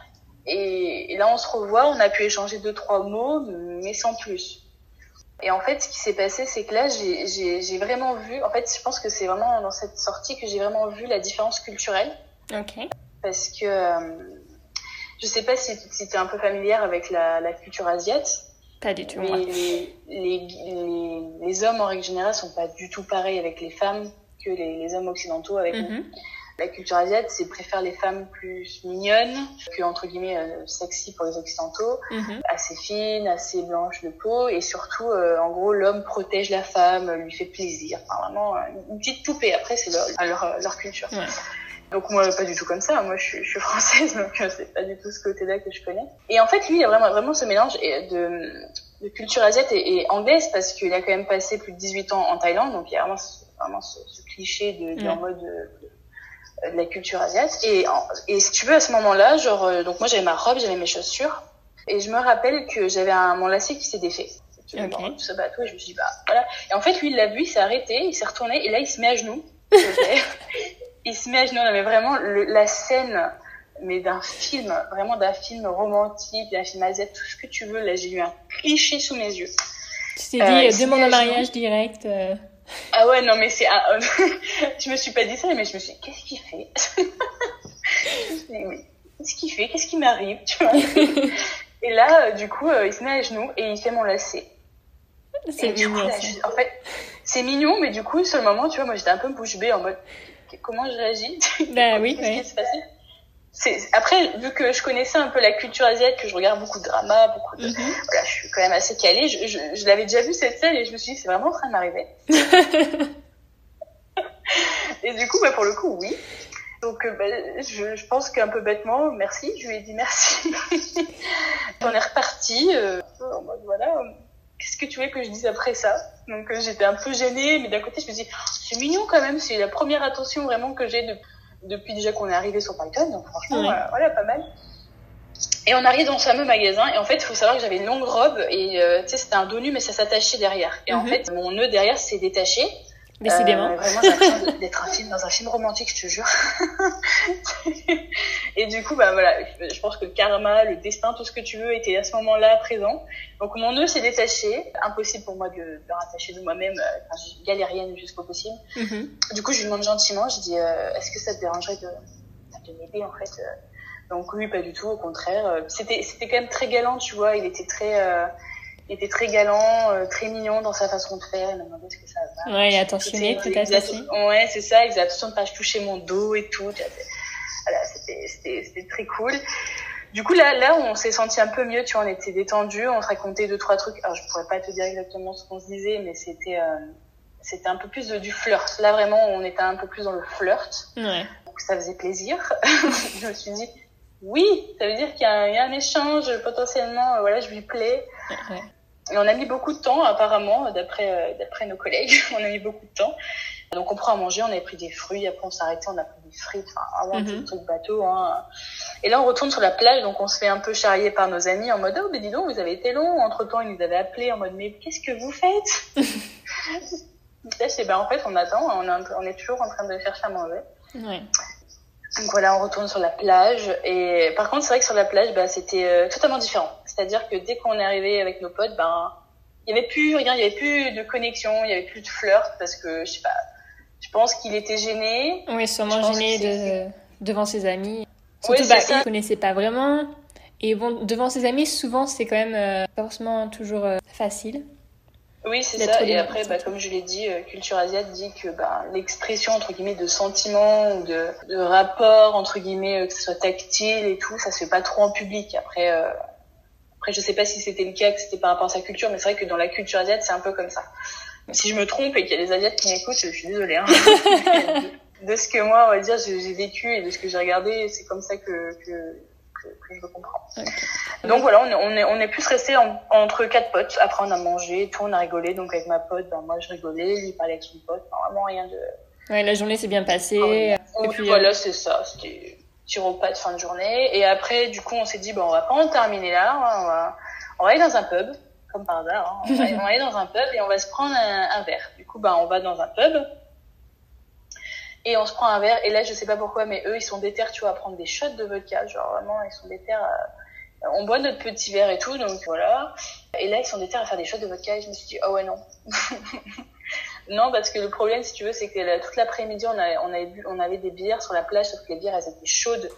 Et, et là, on se revoit, on a pu échanger deux trois mots, mais sans plus. Et en fait, ce qui s'est passé, c'est que là, j'ai- vraiment vu. En fait, je pense que c'est vraiment dans cette sortie que j'ai vraiment vu la différence culturelle, Ok. parce que euh, je sais pas si, si tu es un peu familière avec la, la culture asiatique. Pas du tout, Mais moi. les, les, les, les hommes en règle générale sont pas du tout pareils avec les femmes que les, les hommes occidentaux avec nous. La culture asiatique, c'est préfère les femmes plus mignonnes que entre guillemets euh, sexy pour les occidentaux, Mhm. assez fines, assez blanches de peau et surtout euh, en gros l'homme protège la femme, lui fait plaisir. Enfin vraiment euh, une petite poupée. Après c'est leur, leur leur culture. Ouais. Donc moi pas du tout comme ça. Moi je suis, je suis française donc c'est pas du tout ce côté-là que je connais. Et en fait lui il a vraiment vraiment ce mélange de, de culture asiatique et, et anglaise parce qu'il a quand même passé plus de 18 ans en Thaïlande donc il y a vraiment ce, vraiment ce, ce cliché de, de- en mode de, de la culture asiatique. Et, et si tu veux à ce moment-là genre euh, donc moi j'avais ma robe j'avais mes chaussures et je me rappelle que j'avais un mon lacet qui s'est défait. Ok. Tout ça bateau et je me suis dit bah voilà. Et en fait lui il l'a vu il s'est arrêté il s'est retourné et là il se met à genoux. Il se met à genoux, non, mais vraiment, le, la scène, mais d'un film, vraiment d'un film romantique, d'un film asiatique, tout ce que tu veux, là, j'ai eu un cliché sous mes yeux. Tu t'es Euh, dit, se demande en genoux. mariage direct. euh. Ah ouais, non, mais c'est, ah, euh, je me suis pas dit ça, mais je me suis dit, qu'est-ce qu'il fait? Qu'est-ce qu'il fait? Qu'est-ce qui m'arrive? Et là, euh, du coup, euh, il se met à genoux et il fait mon lacet. C'est coup, mignon, là, ça. je- en fait, c'est mignon, mais du coup, sur le moment, tu vois, moi, j'étais un peu bouche bée en mode, comment je réagis? Bah oui, Qu'est-ce qui se passait après vu que je connaissais un peu la culture asiatique que je regarde beaucoup de drama beaucoup de Mhm. voilà je suis quand même assez calée je, je, je l'avais déjà vu cette scène et je me suis dit c'est vraiment en train de m'arriver. Et du coup bah pour le coup oui. Donc euh, bah, je, je pense qu'un peu bêtement merci je lui ai dit merci. On est reparti euh, en mode voilà qu'est-ce que tu veux que je dise après ça? Donc euh, j'étais un peu gênée mais d'un côté je me dis oh, c'est mignon quand même c'est la première attention vraiment que j'ai de depuis déjà qu'on est arrivé sur Python, donc franchement, Ouais. euh, voilà, pas mal. Et on arrive dans ce fameux magasin, et en fait, il faut savoir que j'avais une longue robe, et euh, tu sais, c'était un dos nu, mais ça s'attachait derrière. Et en Mhm. fait, mon nœud derrière s'est détaché. Décidément. Euh, vraiment, j'ai l'impression d'être un film, dans un film romantique, je te jure. et du coup, bah voilà, je pense que le karma, le destin, tout ce que tu veux était à ce moment-là présent. Donc mon nœud s'est détaché, impossible pour moi de, le rattacher de moi-même, euh, enfin, je suis galérienne jusqu'au possible. Mhm. Du coup, je lui demande gentiment, je dis, euh, est-ce que ça te dérangerait de, de m'aider en fait euh? Donc oui, pas du tout, au contraire. Euh, C'était, c'était quand même très galant, tu vois. Il était très, euh, il était très galant, euh, très mignon dans sa façon de faire. Il m'a demandé est-ce que ça va. Ouais, attentionné, faisait aussi. attention- Ouais, c'est ça. Il faisait attention de pas toucher mon dos et tout. Voilà, c'était, très cool. Du coup, là, là, on s'est senti un peu mieux, tu vois, on était détendus, on se racontait deux, trois trucs. Alors, je pourrais pas te dire exactement ce qu'on se disait, mais c'était, euh, c'était un peu plus de, du flirt. Là, vraiment, on était un peu plus dans le flirt. Ouais. Donc, ça faisait plaisir. je me suis dit, oui, ça veut dire qu'il y a un, il y a un échange, potentiellement, euh, voilà, je lui plais. ouais. On a mis beaucoup de temps, apparemment, d'après euh, d'après nos collègues, on a mis beaucoup de temps. Donc on prend à manger, on avait pris des fruits, après on s'arrêtait, on a pris des frites, enfin vraiment Mhm. un truc bateau. Hein. Et là on retourne sur la plage, donc on se fait un peu charrier par nos amis en mode oh mais dis donc vous avez été long. Entre temps ils nous avaient appelé en mode mais qu'est-ce que vous faites? Là c'est ben en fait on attend, on est, on toujours en train de chercher à manger. Ouais. Donc voilà, on retourne sur la plage. Et par contre, c'est vrai que sur la plage, bah, c'était euh, totalement différent. C'est-à-dire que dès qu'on est arrivé avec nos potes, ben, il y avait plus rien, il y avait plus de connexion, il y avait plus de flirt parce que je sais pas. Je pense qu'il était gêné. Oui, sûrement gêné de... devant ses amis. Ouais, Surtout, c'est bah, il connaissait pas vraiment. Et bon, devant ses amis, souvent, c'est quand même euh, pas forcément toujours euh, facile. Oui, c'est ça. Et après, bah, comme je l'ai dit, euh, culture asiatique dit que bah, l'expression entre guillemets de sentiment ou de, de rapport entre guillemets, euh, que ce soit tactile et tout, ça se fait pas trop en public. Après, euh, après, je sais pas si c'était le cas, que c'était par rapport à sa culture, mais c'est vrai que dans la culture asiatique, c'est un peu comme ça. Si je me trompe et qu'il y a des asiates qui m'écoutent, je suis désolée. Hein. de ce que moi, on va dire, j'ai j'ai vécu et de ce que j'ai regardé, c'est comme ça que, que, que, que je veux comprendre. Donc voilà, on est, on est, on est plus resté entre quatre potes. Après, on a mangé, tout, on a rigolé. Donc avec ma pote, ben, moi je rigolais, lui parlait avec son pote. vraiment rien de. Ouais, la journée s'est bien passée. Ah et puis voilà, c'est ça. C'était petit repas de fin de journée. Et après, du coup, on s'est dit, bon, on va pas en terminer là. On va, on va aller dans un pub, comme par hasard. Hein. On, va, aller dans un pub et on va se prendre un, un verre. Du coup, ben, on va dans un pub et on se prend un verre et là je sais pas pourquoi mais eux ils sont déter tu vois à prendre des shots de vodka. Genre vraiment ils sont déter à... on boit notre petit verre et tout donc voilà. Et là ils sont déter à faire des shots de vodka et je me suis dit oh ouais non. Non parce que le problème si tu veux c'est que toute l'après-midi on, on, avait bu, on avait des bières sur la plage sauf que les bières elles étaient chaudes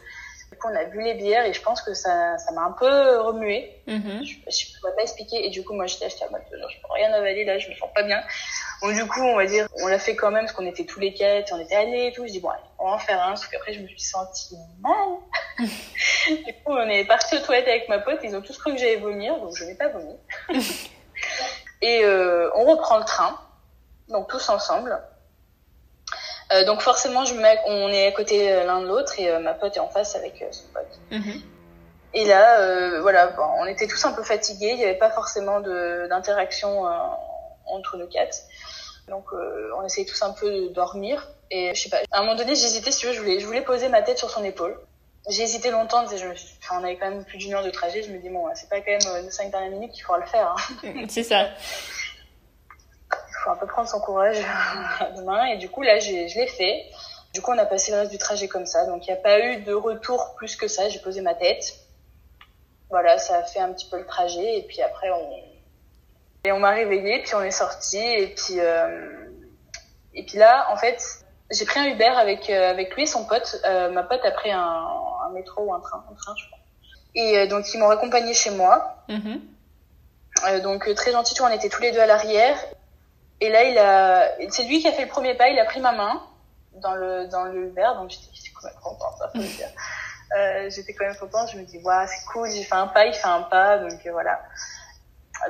du coup, on a bu les bières et je pense que ça, ça m'a un peu remué. Mm-hmm. Je, je pourrais pas expliquer. Et du coup, moi, j'étais acheté à mode, je peux rien avaler là, je me sens pas bien. Donc, du coup, on va dire, on l'a fait quand même parce qu'on était tous les quatre, on était allés et tout. Je dis, bon, allez, on va en faire un. Sauf qu'après, je me suis sentie mal. du coup, on est parti aux toilettes avec ma pote. Ils ont tous cru que j'allais vomir, donc je n'ai pas vomi. et euh, on reprend le train. Donc, tous ensemble. Euh, donc forcément, je mets, on est à côté euh, l'un de l'autre et euh, ma pote est en face avec son pote. Mhm. Et là, voilà, bon, on était tous un peu fatigués. Il n'y avait pas forcément d'interaction entre nous quatre. Donc on essayait tous un peu de dormir. Et je sais pas, à un moment donné, j'hésitais, si tu veux, je voulais, je voulais poser ma tête sur son épaule. J'ai hésité longtemps, je me enfin, on avait quand même plus d'une heure de trajet, je me dis bon, c'est pas quand même les cinq dernières minutes qu'il faudra le faire. Hein. C'est ça. Faut un peu prendre son courage demain. Et du coup, là, je l'ai fait. Du coup, on a passé le reste du trajet comme ça. Donc, il n'y a pas eu de retour plus que ça. J'ai posé ma tête. Voilà, ça a fait un petit peu le trajet. Et puis après, on, et on m'a réveillée. Puis on est sorti. Et puis, euh... et puis là, en fait, j'ai pris un Uber avec, euh, avec lui et son pote. Euh, ma pote a pris un, un, métro ou un train, un train, je crois. Et donc, ils m'ont accompagné chez moi. Mm-hmm. donc, très gentil, on était tous les deux à l'arrière. Et là, il a, c'est lui qui a fait le premier pas. Il a pris ma main dans le dans le verre, donc j'étais quand même contente. Ça faut dire. Euh, j'étais quand même contente. Je me dis, waouh, c'est cool. J'ai fait un pas, il fait un pas, donc euh, voilà.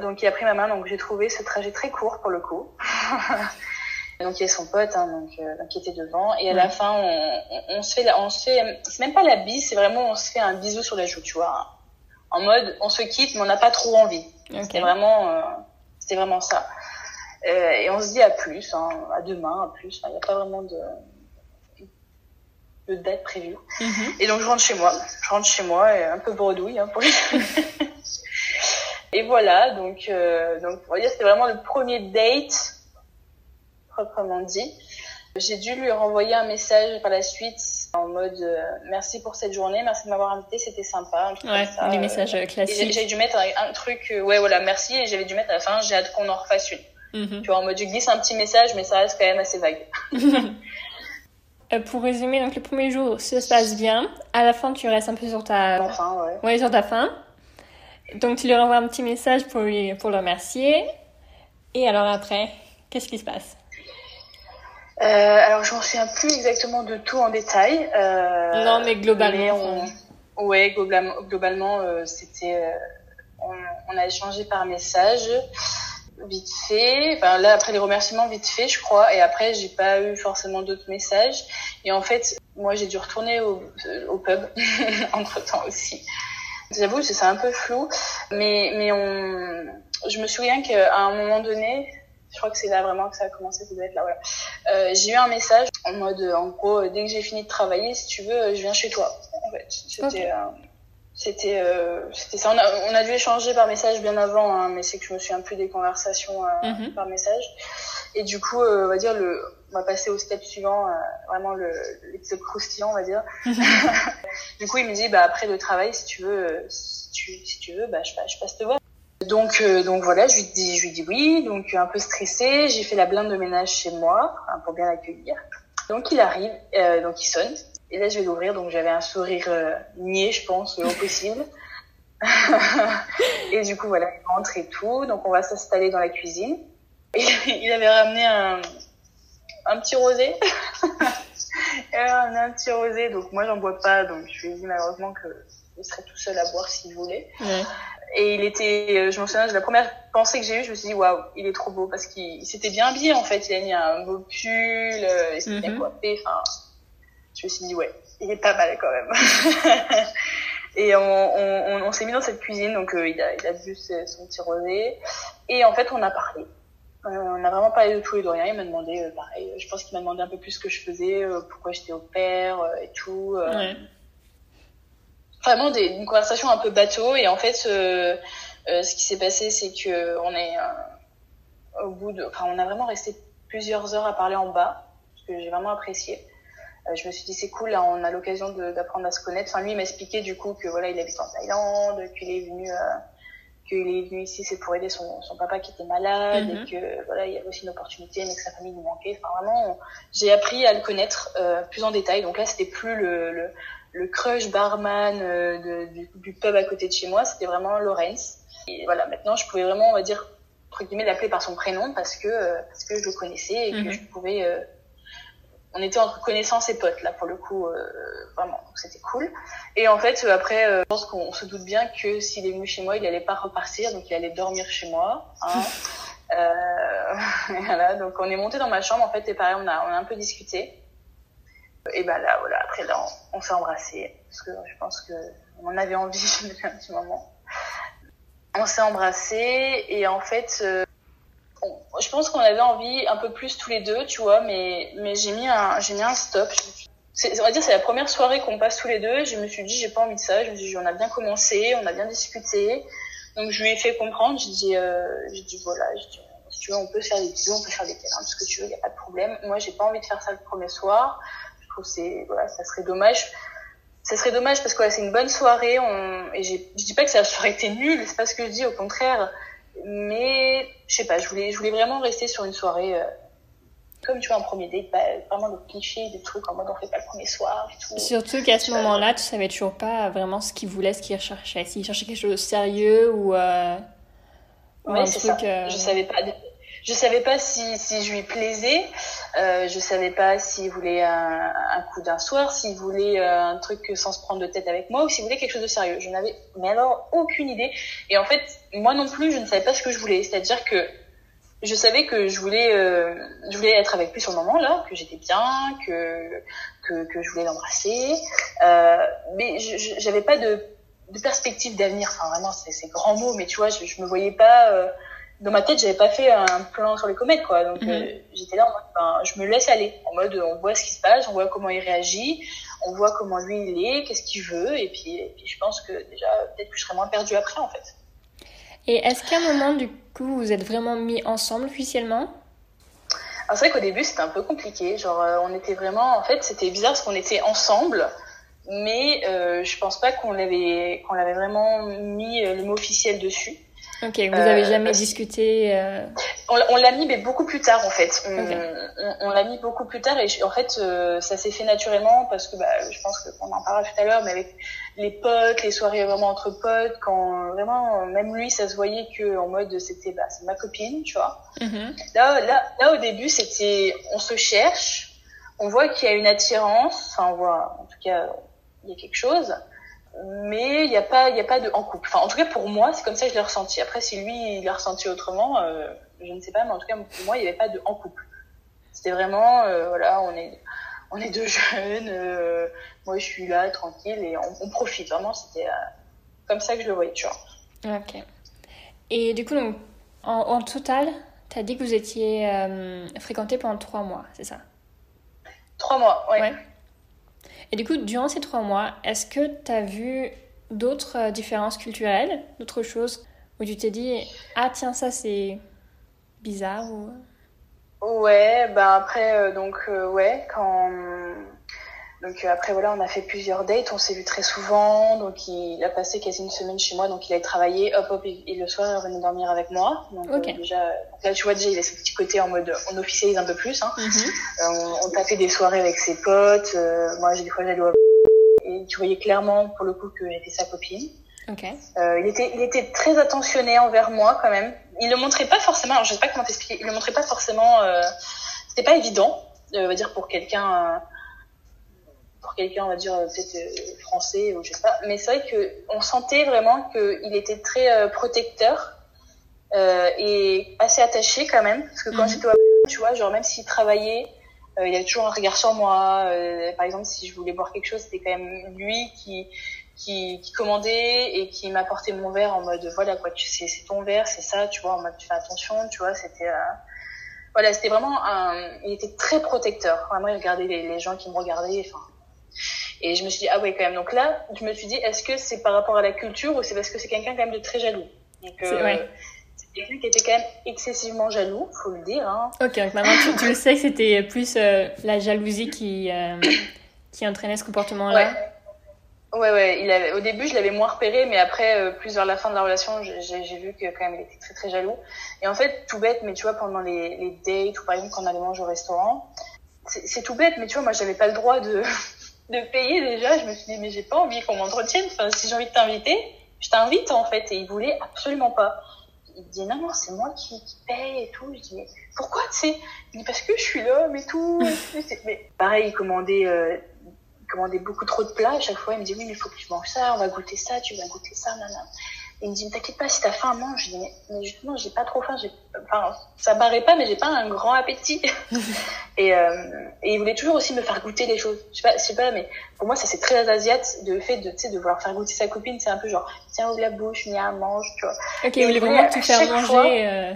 Donc il a pris ma main, donc j'ai trouvé ce trajet très court pour le coup. donc il y a son pote, hein, donc, euh, qui était devant. Et à la fin, on, on, se fait, on se fait, c'est même pas la bise, c'est vraiment on se fait un bisou sur la joue, tu vois. En mode, on se quitte, mais on n'a pas trop envie. C'était vraiment, euh, c'était vraiment ça. Euh, et on se dit à plus, hein, à demain, à plus. Il n'y a pas vraiment de, de date prévue. Mhm. Et donc je rentre chez moi. Je rentre chez moi, et un peu bredouille hein, pour Et voilà, donc, euh, donc on va dire c'était vraiment le premier date, proprement dit. J'ai dû lui renvoyer un message par la suite en mode euh, merci pour cette journée, merci de m'avoir invité, c'était sympa. Ouais, ça. les messages classiques. J'ai dû mettre un, un, truc, ouais voilà, merci, et j'avais dû mettre à la fin, j'ai hâte qu'on en refasse une. Mhm. Tu vois, en mode, je glisse un petit message, mais ça reste quand même assez vague. Euh, pour résumer, donc le premier jour, ça se passe bien. À la fin, tu restes un peu sur ta... Enfin, ouais. Ouais, sur ta fin. Donc, tu lui renvoies un petit message pour, lui, pour le remercier. Et alors après, qu'est-ce qui se passe? Euh, alors, je m'en souviens plus exactement de tout en détail. Euh, non, mais globalement. On... Ouais, globalement, globalement euh, c'était. Euh, on, on, a échangé par message vite fait. Enfin, là, après les remerciements, vite fait, je crois. Et après, j'ai pas eu forcément d'autres messages. Et en fait, moi, j'ai dû retourner au, au pub entre temps aussi. J'avoue, c'est un peu flou. Mais, mais on, je me souviens qu'à un moment donné, je crois que c'est là vraiment que ça a commencé, ça doit être là, voilà. Euh, j'ai eu un message en mode, en gros, dès que j'ai fini de travailler, si tu veux, je viens chez toi. En fait, c'était, euh, c'était euh, c'était ça. On a, on a dû échanger par message bien avant hein, mais c'est que je me souviens plus des conversations euh, mhm. par message. Et du coup euh, on va dire le on va passer au step suivant vraiment le l'épisode croustillant on va dire. Du coup il me dit bah après le travail si tu veux si tu si tu veux bah je, je passe te voir. Donc donc voilà je lui dis je lui dis oui. Donc un peu stressée j'ai fait la blinde de ménage chez moi pour bien l'accueillir. Donc il arrive donc il sonne et là, je vais l'ouvrir, donc j'avais un sourire euh, niais, je pense, au possible. et du coup, voilà, il rentre et tout. Donc, on va s'installer dans la cuisine. Et il avait ramené un, un petit rosé. il avait ramené un petit rosé. Donc, moi, j'en bois pas. Donc, je lui ai dit malheureusement qu'il serait tout seul à boire s'il voulait. Ouais. Et il était, euh, je me souviens, la première pensée que j'ai eue, je me suis dit, waouh, il est trop beau parce qu'il s'était bien habillé en fait. Il a mis un beau pull, euh, il s'était bien mm-hmm. coiffé. Enfin, je me suis dit, ouais, il est pas mal quand même. Et on, on, on, s'est mis dans cette cuisine, donc il, a, il a bu son petit rosé. Et en fait, on a parlé. on a vraiment parlé de tout et de rien. Il m'a demandé, pareil, je pense qu'il m'a demandé un peu plus ce que je faisais, pourquoi j'étais au père et tout. Ouais. Vraiment des, une conversation un peu bateau. Et en fait, ce qui s'est passé, c'est que on est au bout de, enfin, on a vraiment resté plusieurs heures à parler en bas, ce que j'ai vraiment apprécié. Euh, je me suis dit c'est cool, là, on a l'occasion d'apprendre à se connaître. Enfin, lui, il m'a expliqué du coup que voilà, il habite en Thaïlande, qu'il est venu, euh, qu'il est venu ici, c'est pour aider son, son papa qui était malade et mhm. que voilà, il y avait aussi une opportunité, mais que sa famille lui manquait. Enfin, vraiment, j'ai appris à le connaître euh, plus en détail. Donc là, c'était plus le, le, le, crush barman euh, de, du, du, pub à côté de chez moi, c'était vraiment Lorenz. Et voilà, maintenant, je pouvais vraiment, on va dire, entre guillemets l'appeler par son prénom parce que euh, parce que je le connaissais et que mhm. je pouvais euh, on était entre connaissances et potes là pour le coup euh, vraiment donc c'était cool. Et en fait après je pense qu'on se doute bien que s'il est venu chez moi il allait pas repartir donc il allait dormir chez moi hein. voilà donc on est monté dans ma chambre en fait et pareil on a on a un peu discuté. Et ben là voilà après là on, s'est embrassé parce que je pense que on en avait envie depuis un petit moment. On s'est embrassés et en fait, je pense qu'on avait envie un peu plus tous les deux, tu vois, mais, mais j'ai mis un, mis un stop. on va dire c'est la première soirée qu'on passe tous les deux. Je me suis dit j'ai pas envie de ça. Je me suis dit on a bien commencé, on a bien discuté. Donc je lui ai fait comprendre. J'ai dit, euh, dit voilà, si tu veux on peut faire des bisous, on peut faire des câlins, tout ce que tu veux, y a pas de problème. Moi j'ai pas envie de faire ça le premier soir. Je trouve c'est voilà, ça serait dommage ça serait dommage parce que c'est une bonne soirée. On... Et je dis pas que ça aurait été nul, c'est pas ce que je dis, au contraire. Mais je sais pas, je voulais, je voulais vraiment rester sur une soirée euh, comme tu vois un premier date, vraiment le cliché des trucs en mode on fait pas le premier soir et tout. Surtout qu'à ce moment-là, tu savais toujours pas vraiment ce qu'il voulait, ce qu'il recherchait. S'il cherchait quelque chose de sérieux ou, euh, ou un truc. Ça. Euh, je savais pas je savais pas si, si je lui plaisais, euh, je savais pas s'il voulait un, un coup d'un soir, s'il voulait euh, un truc sans se prendre de tête avec moi ou s'il voulait quelque chose de sérieux. Je n'avais mais alors aucune idée. Et en fait, moi non plus, je ne savais pas ce que je voulais. C'est-à-dire que je savais que je voulais, euh, je voulais être avec lui sur le moment là, que j'étais bien, que, que, que je voulais l'embrasser, euh, mais j'avais pas de, de perspective d'avenir. Enfin vraiment, c'est grand mot, mais tu vois, je, je me voyais pas euh, dans ma tête, j'avais pas fait un plan sur les comètes, quoi. Donc, mhm. euh, j'étais là en mode, ben, je me laisse aller. En mode, on voit ce qui se passe, on voit comment il réagit, on voit comment lui il est, qu'est-ce qu'il veut, et puis, et puis je pense que déjà, peut-être que je serais moins perdue après, en fait. Et est-ce qu'à un moment, du coup, vous êtes vraiment mis ensemble officiellement? Alors, c'est vrai qu'au début, c'était un peu compliqué. Genre, euh, on était vraiment, en fait, c'était bizarre parce qu'on était ensemble, mais euh, je pense pas qu'on l'avait, qu'on l'avait vraiment mis le mot officiel dessus. Ok, vous avez jamais euh, discuté euh... On, on l'a mis, mais beaucoup plus tard en fait. On, on, on l'a mis beaucoup plus tard et en fait, euh, ça s'est fait naturellement parce que bah, je pense qu'on en parlera tout à l'heure, mais avec les potes, les soirées vraiment entre potes, quand vraiment, même lui, ça se voyait que en mode c'était bah, c'est ma copine, tu vois. Mm-hmm. Là, là, là, au début, c'était on se cherche, on voit qu'il y a une attirance, enfin on voit, en tout cas, il y a quelque chose mais il n'y a pas il y a pas de en couple. Enfin en tout cas pour moi c'est comme ça que je l'ai ressenti. Après si lui il l'a ressenti autrement euh, je ne sais pas mais en tout cas pour moi il n'y avait pas de en couple. C'était vraiment euh, voilà on est on est deux jeunes euh, moi je suis là tranquille et on, on profite. Vraiment c'était euh, comme ça que je le voyais tu vois. Ok. Et du coup donc en, en total tu as dit que vous étiez euh, fréquenté pendant trois mois c'est ça? Trois mois ouais. ouais. Et du coup, durant ces trois mois, est-ce que tu as vu d'autres euh, différences culturelles, d'autres choses où tu t'es dit ah tiens ça c'est bizarre ou ouais bah après euh, donc euh, ouais quand donc après voilà on a fait plusieurs dates on s'est vu très souvent donc il a passé quasi une semaine chez moi donc il a travaillé hop hop et, le soir il revenait dormir avec moi donc okay. déjà là tu vois déjà il a ce petit côté en mode on officialise un peu plus hein. Mm -hmm. on, on tapait des soirées avec ses potes moi j'ai des fois j'allais au et tu voyais clairement pour le coup que j'étais sa copine. Okay. Euh, il était, il était très attentionné envers moi quand même. Il le montrait pas forcément. Alors je sais pas comment t'expliquer. Il le montrait pas forcément. Euh, C'était pas évident, euh, on va dire pour quelqu'un, euh, pour quelqu'un on va dire peut-être euh, français ou je sais pas. Mais c'est vrai que on sentait vraiment qu'il était très euh, protecteur et assez attaché quand même. Parce que quand mm -hmm. j'étais au tu vois, genre même s'il travaillait euh, il y avait toujours un regard sur moi. Euh, par exemple, si je voulais boire quelque chose, c'était quand même lui qui qui, qui commandait et qui m'apportait mon verre en mode voilà quoi, tu sais, c'est ton verre, c'est ça, tu vois, en mode tu fais attention, tu vois, c'était euh, voilà, c'était vraiment un, il était très protecteur. Vraiment, il regardait les, les gens qui me regardaient, enfin. Et je me suis dit ah ouais quand même. Donc là, je me suis dit est-ce que c'est par rapport à la culture ou c'est parce que c'est quelqu'un quand même de très jaloux? Donc euh, c'est quelqu'un qui était quand même excessivement jaloux, faut le dire. Hein. Ok, donc maintenant tu, tu le sais que c'était plus euh, la jalousie qui euh, qui entraînait ce comportement-là? Ouais. Ouais, ouais. Il avait, au début, je l'avais moins repéré, mais après, euh, plus vers la fin de la relation, j'ai vu que quand même, il était très, très jaloux. Et en fait, tout bête, mais tu vois, pendant les, les dates ou par exemple quand on allait manger au restaurant, c'est tout bête, mais tu vois, moi, j'avais pas le droit de, de payer déjà. Je me suis dit, mais j'ai pas envie qu'on m'entretienne. Enfin, si j'ai envie de t'inviter, je t'invite en fait. Et il voulait absolument pas. Il dit, non, non, c'est moi qui, qui paye et tout. Je dis, mais pourquoi, tu sais? Il dit, parce que je suis l'homme et tout. mais pareil, il commandait. Euh, commandait beaucoup trop de plats. À chaque fois, il me dit oui, mais il faut que tu manges ça, on va goûter ça, tu vas goûter ça, nanana. Et il me dit, mais t'inquiète pas, si t'as faim, mange. Je dis, mais, mais justement, j'ai pas trop faim. Enfin, ça barrait pas, mais j'ai pas un grand appétit. et, euh, et il voulait toujours aussi me faire goûter les choses. Je sais pas, je sais pas, mais pour moi, ça c'est très asiate, de fait de, de vouloir faire goûter sa copine. C'est un peu genre, tiens, ouvre la bouche, viens, mange, tu vois. Ok, il voulait vraiment te faire manger. Fois, euh...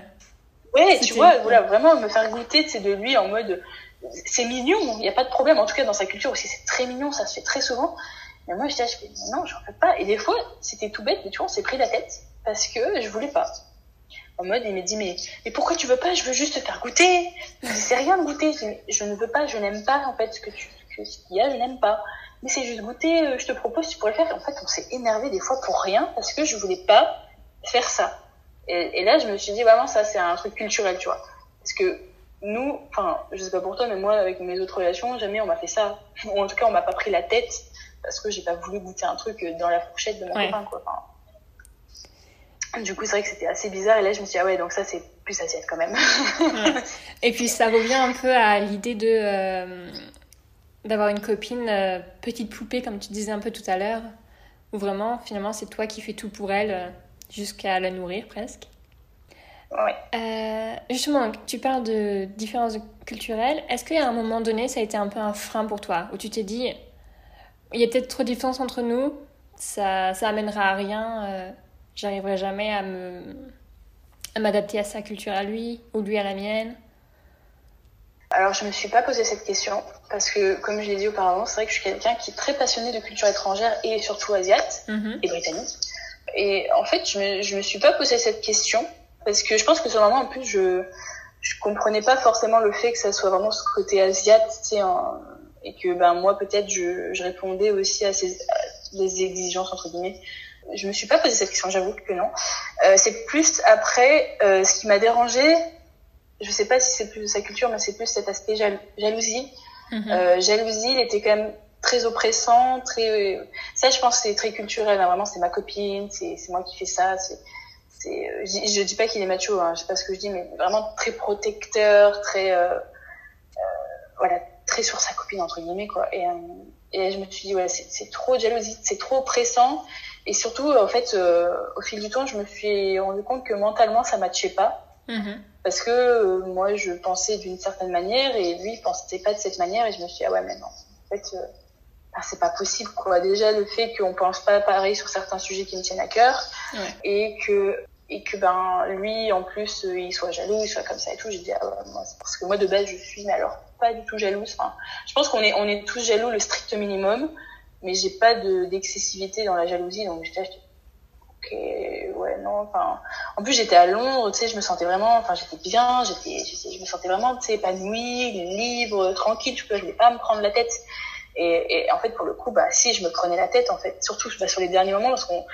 Ouais, tu vois, voilà, vraiment me faire goûter, c'est de lui en mode, c'est mignon, il n'y a pas de problème. En tout cas, dans sa culture aussi, c'est très mignon, ça se fait très souvent. Mais moi, je dis, je fais, non, j'en peux pas. Et des fois, c'était tout bête, mais tu vois, on s'est pris la tête parce que je voulais pas. En mode, il m'a dit, mais, mais pourquoi tu veux pas? Je veux juste te faire goûter. Dis, c'est rien de goûter. Je, ne veux pas, je n'aime pas, en fait, ce que ce qu'il y a, je n'aime pas. Mais c'est juste goûter, euh, je te propose, tu pourrais le faire. En fait, on s'est énervé des fois pour rien parce que je voulais pas faire ça. Et, et là, je me suis dit, vraiment, ça, c'est un truc culturel, tu vois. Parce que nous, enfin, je sais pas pour toi, mais moi, avec mes autres relations, jamais on m'a fait ça. Ou en tout cas, on m'a pas pris la tête parce que j'ai pas voulu goûter un truc dans la fourchette de mon ouais. copain, quoi. Enfin, du coup, c'est vrai que c'était assez bizarre. Et là, je me suis dit, ah ouais, donc ça, c'est plus assiette quand même. ouais. Et puis, ça revient un peu à l'idée de euh, d'avoir une copine euh, petite poupée, comme tu disais un peu tout à l'heure, où vraiment, finalement, c'est toi qui fais tout pour elle euh, jusqu'à la nourrir presque. Ouais. Euh, justement, tu parles de différences culturelles. Est-ce qu'à un moment donné, ça a été un peu un frein pour toi Où tu t'es dit, il y a peut-être trop de différences entre nous, ça, ça amènera à rien, euh, j'arriverai jamais à me à m'adapter à sa culture à lui, ou lui à la mienne alors, je me suis pas posé cette question parce que, comme je l'ai dit auparavant, c'est vrai que je suis quelqu'un qui est très passionné de culture étrangère et surtout asiate -hmm. et britannique. Et en fait, je me, je me suis pas posé cette question parce que je pense que sur le moment, en plus, je je comprenais pas forcément le fait que ça soit vraiment ce côté asiate, tu sais, et que ben moi peut-être je, je répondais aussi à ces à les exigences entre guillemets. Je me suis pas posé cette question, j'avoue que non. Euh, c'est plus après euh, ce qui m'a dérangé. Je sais pas si c'est plus de sa culture, mais c'est plus cet aspect jal jalousie. Mm -hmm. euh, jalousie, il était quand même très oppressant, très. Ça, je pense, c'est très culturel. Hein. Vraiment, c'est ma copine, c'est moi qui fais ça. C'est je, je dis pas qu'il est macho, hein, je sais pas ce que je dis, mais vraiment très protecteur, très euh, euh, voilà, très sur sa copine entre guillemets quoi. Et, euh, et je me suis dit ouais, c'est trop de jalousie, c'est trop oppressant. Et surtout en fait, euh, au fil du temps, je me suis rendu compte que mentalement ça matchait pas. Mm -hmm. Parce que euh, moi je pensais d'une certaine manière et lui il pensait pas de cette manière et je me suis dit ah ouais mais non, en fait ah, c'est pas possible quoi. Déjà le fait qu'on pense pas pareil sur certains sujets qui me tiennent à cœur ouais. et que et que ben lui en plus euh, il soit jaloux, il soit comme ça et tout. J'ai dit ah ouais, moi, parce que moi de base je suis mais alors pas du tout jalouse. Enfin, je pense qu'on est on est tous jaloux le strict minimum, mais j'ai pas de d'excessivité dans la jalousie donc j'étais ok ouais non enfin en plus j'étais à Londres tu sais je me sentais vraiment enfin j'étais bien j'étais je me sentais vraiment tu sais épanouie libre tranquille tu peux je voulais pas me prendre la tête et, et, en fait, pour le coup, bah, si, je me prenais la tête, en fait. Surtout bah, sur les derniers moments, lorsqu'on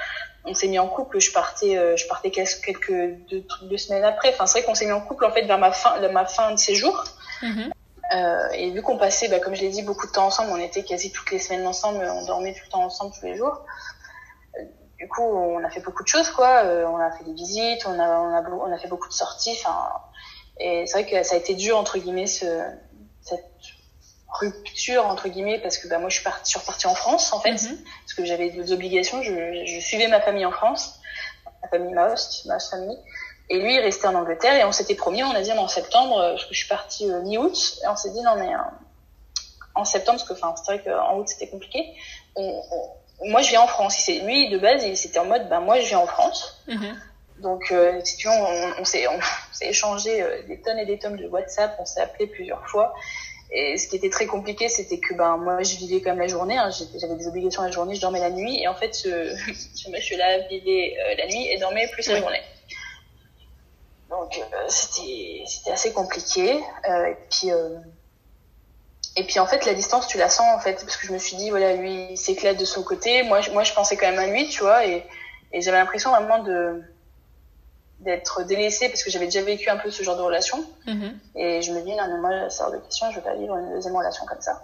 on s'est mis en couple, je partais, euh, je partais quelques deux, deux semaines après. Enfin, c'est vrai qu'on s'est mis en couple, en fait, vers ma fin, ma fin de séjour. -hmm. euh, et vu qu'on passait, bah, comme je l'ai dit, beaucoup de temps ensemble, on était quasi toutes les semaines ensemble, on dormait tout le temps ensemble tous les jours. Du coup, on a fait beaucoup de choses, quoi. Euh, on a fait des visites, on a, on a, on a fait beaucoup de sorties. Enfin, et c'est vrai que ça a été dur entre guillemets ce, cette rupture entre guillemets parce que bah moi je suis partie, je suis repartie en France en fait mm -hmm. parce que j'avais des obligations je, je, suivais ma famille en France ma famille ma host ma host famille et lui il restait en Angleterre et on s'était promis on a dit en septembre parce que je suis partie euh, mi-août et on s'est dit non mais euh, en septembre parce que enfin c'est vrai qu'en août c'était compliqué on, on, moi je viens en France. Lui, de base, il c'était en mode, ben moi je viens en France. Mhm. Donc, euh, si tu veux, on, on s'est on, s'est échangé euh, des tonnes et des tonnes de WhatsApp, on s'est appelé plusieurs fois. Et ce qui était très compliqué, c'était que ben moi je vivais quand même la journée, hein, j'avais des obligations la journée, je dormais la nuit, et en fait ce, ce monsieur-là vivait euh, la nuit et dormait plus la Oui. journée. Donc euh, c'était c'était assez compliqué. Euh, et puis euh, et puis en fait la distance tu la sens en fait parce que je me suis dit voilà lui il s'éclate de son côté, moi je, moi je pensais quand même à lui tu vois et et j'avais l'impression vraiment de d'être délaissée parce que j'avais déjà vécu un peu ce genre de relation. Mhm. Et je me dis, non, mais moi, ça hors de question, je veux pas vivre une deuxième relation comme ça.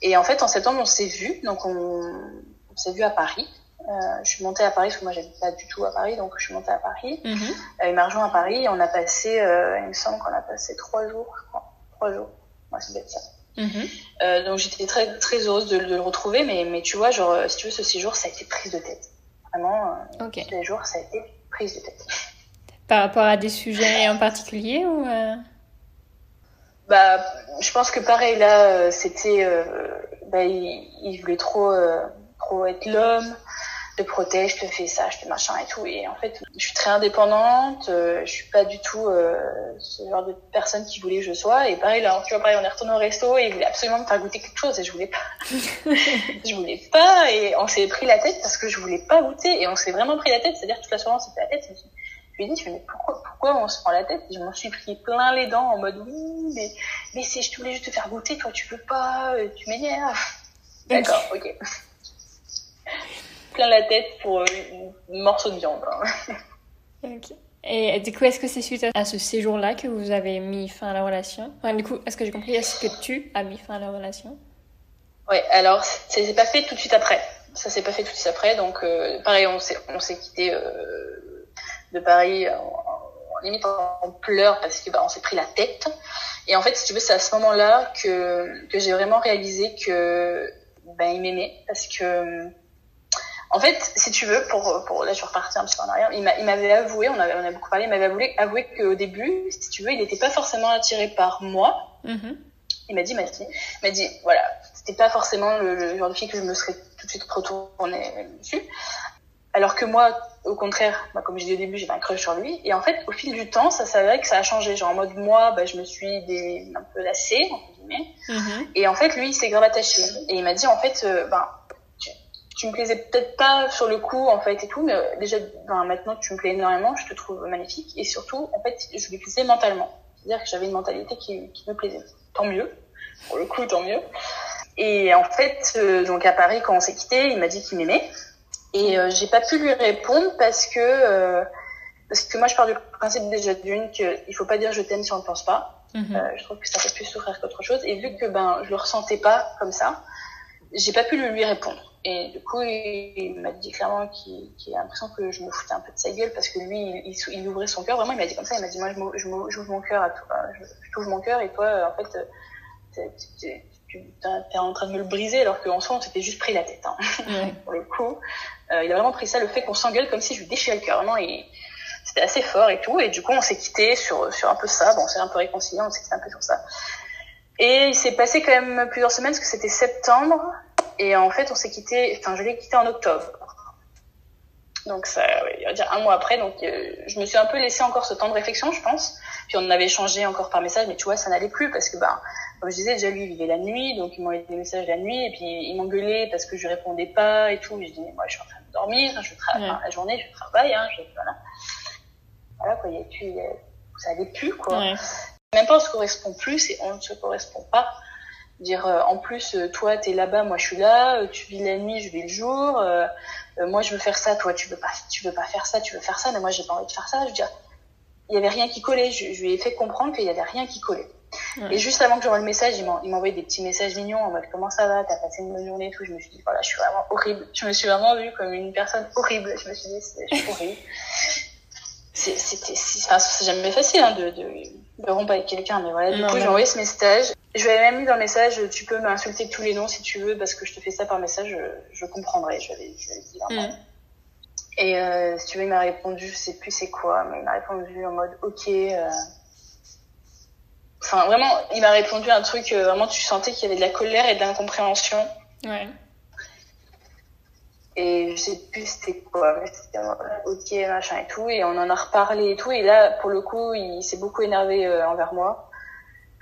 Et en fait, en septembre, on s'est vu, donc on, on s'est vu à Paris. Euh, je suis montée à Paris, parce que moi, j'habite pas du tout à Paris, donc je suis montée à Paris. Euh, il m'a rejoint à Paris, et on a passé, euh, il me semble qu'on a passé trois jours, je crois. Trois jours. Ouais, c'est bête ça. Mhm. Euh, donc j'étais très, très heureuse de, de le retrouver, mais, mais tu vois, genre, si tu veux, ce séjour, ça a été prise de tête. Vraiment, euh, tous les jours, ça a été prise de tête. Par rapport à des sujets en particulier ou euh, Bah, je pense que pareil là, euh, c'était, euh, bah, il, il voulait trop, euh, trop être l'homme, te protège, te fait ça, je te machin et tout. Et en fait, je suis très indépendante, je suis pas du tout ce genre de personne qui voulait que je sois. Et pareil là, tu vois, pareil, on est retourné au resto et il voulait absolument me faire goûter quelque chose et je voulais pas. je voulais pas et on s'est pris la tête parce que je voulais pas goûter et on s'est vraiment pris la tête, c'est-à-dire toute la soirée on s'est pris la tête. Suis- je lui ai dit, je lui ai dit, mais pourquoi, pourquoi on se prend la tête? Et je m'en suis pris plein les dents en mode, oui, mais, mais c'est, je voulais juste te faire goûter, toi tu veux pas, euh, tu m'énerves. D'accord, ok. plein la tête pour euh, un morceau de viande. hein. Ok. Et du coup, est-ce que c'est suite à- ce séjour-là que vous avez mis fin à la relation? Enfin, du coup, est-ce que j'ai compris Est-ce que tu as mis fin à la relation? Ouais, alors ça s'est pas fait tout de suite après. Ça s'est pas fait tout de suite après, donc euh, pareil, on s'est on s'est quitté euh, de Paris en, en- limite en, pleurs parce que bah on s'est pris la tête. Et en fait, si tu veux, c'est à ce moment-là que que j'ai vraiment réalisé que ben il m'aimait parce que en fait, si tu veux, pour pour là je suis repartie un petit peu en arrière, il m'a il m'avait avoué, on avait on a beaucoup parlé, il m'avait avoué avoué qu'au début, si tu veux, il n'était pas forcément attiré par moi. Mhm. Il m'a dit, m'a dit, voilà, c'était pas forcément le, le genre de fille que je me serais tout de suite retournée dessus. Alors que moi, au contraire, bah, comme je disais au début, j'avais un crush sur lui. Et en fait, au fil du temps, ça s'avérait que ça a changé. Genre en mode, moi, bah, je me suis des, un peu lassée, entre guillemets. Mhm. Et en fait, lui, il s'est grave attaché. Et il m'a dit, en fait, euh, ben, tu, tu me plaisais peut-être pas sur le coup, en fait, et tout, mais euh, déjà, ben, maintenant que tu me plais énormément, je te trouve magnifique. Et surtout, en fait, je lui plaisais mentalement. C'est-à-dire que j'avais une mentalité qui, qui me plaisait. Tant mieux. Pour le coup, tant mieux. Et en fait, euh, donc à Paris, quand on s'est quitté, il m'a dit qu'il m'aimait. Et euh, j'ai pas pu lui répondre parce que euh, parce que moi je pars du principe déjà d'une qu'il faut pas dire je t'aime si on ne pense pas. Mhm. Euh, je trouve que ça fait plus souffrir qu'autre chose. Et vu que ben je le ressentais pas comme ça, j'ai pas pu lui, répondre. Et du coup, il, il m'a dit clairement qu'il qu'il a l'impression que je me foutais un peu de sa gueule parce que lui, il, il, ouvrait son cœur. Vraiment, il m'a dit comme ça. Il m'a dit moi, je j'ouvre mon cœur à toi. Je, je t'ouvre mon cœur et toi, euh, en fait, euh, tu es en train de me le briser alors qu'en soi, on s'était juste pris la tête. Hein Ouais. pour le coup. Euh, il a vraiment pris ça, le fait qu'on s'engueule comme si je lui déchirais le cœur. Vraiment, et c'était assez fort et tout. Et du coup, on s'est quitté sur, sur un peu ça. Bon, on s'est un peu réconcilié, on s'est quitté un peu sur ça. Et il s'est passé quand même plusieurs semaines, parce que c'était septembre. Et en fait, on s'est quitté, enfin, je l'ai quitté en octobre. Donc, ça, ouais, il va dire un mois après. Donc, euh, je me suis un peu laissé encore ce temps de réflexion, je pense. Puis, on en avait échangé encore par message, mais tu vois, ça n'allait plus parce que, bah, comme je disais, déjà, lui, il vivait la nuit, donc il m'envoyait des messages la nuit, et puis il m'engueulait parce que je répondais pas et tout. Et je disais, moi, je suis en train de dormir, je travaille, Ouais. la journée, je travaille, hein, je, voilà. Voilà, quoi, il y a plus, il y a- ça allait plus, quoi. Ouais. Même pas on se correspond plus et on ne se correspond pas. Dire, euh, en plus, euh, toi, t'es là-bas, moi, je suis là, euh, tu vis la nuit, je vis le jour, euh, euh, moi, je veux faire ça, toi, tu veux pas, tu veux pas faire ça, tu veux faire ça, mais moi, j'ai pas envie de faire ça. Je veux dire, il y avait rien qui collait. Je, je lui ai fait comprendre qu'il y avait rien qui collait. Ouais. Et juste avant que j'envoie le message, il m'en- il m'envoyait des petits messages mignons en mode comment ça va, t'as passé une bonne journée et tout. Je me suis dit, voilà, je suis vraiment horrible. Je me suis vraiment vue comme une personne horrible. Je me suis dit, c'est- je suis horrible. C'est- enfin, c'est jamais facile hein, de, de, de rompre avec quelqu'un, mais voilà. Du Non, coup, j'ai envoyé ce message. Je lui avais même mis dans le message, tu peux m'insulter de tous les noms si tu veux, parce que je te fais ça par message, je, je comprendrai. Je l'avais dit vraiment. Mhm. Et euh, si tu veux, il m'a répondu, je sais plus c'est quoi, mais il m'a répondu en mode ok. euh. Enfin, vraiment, il m'a répondu un truc, euh, vraiment, tu sentais qu'il y avait de la colère et de l'incompréhension. Ouais. Et je sais plus c'était quoi, mais c'était ok, machin et tout. Et on en a reparlé et tout. Et là, pour le coup, il s'est beaucoup énervé euh, envers moi.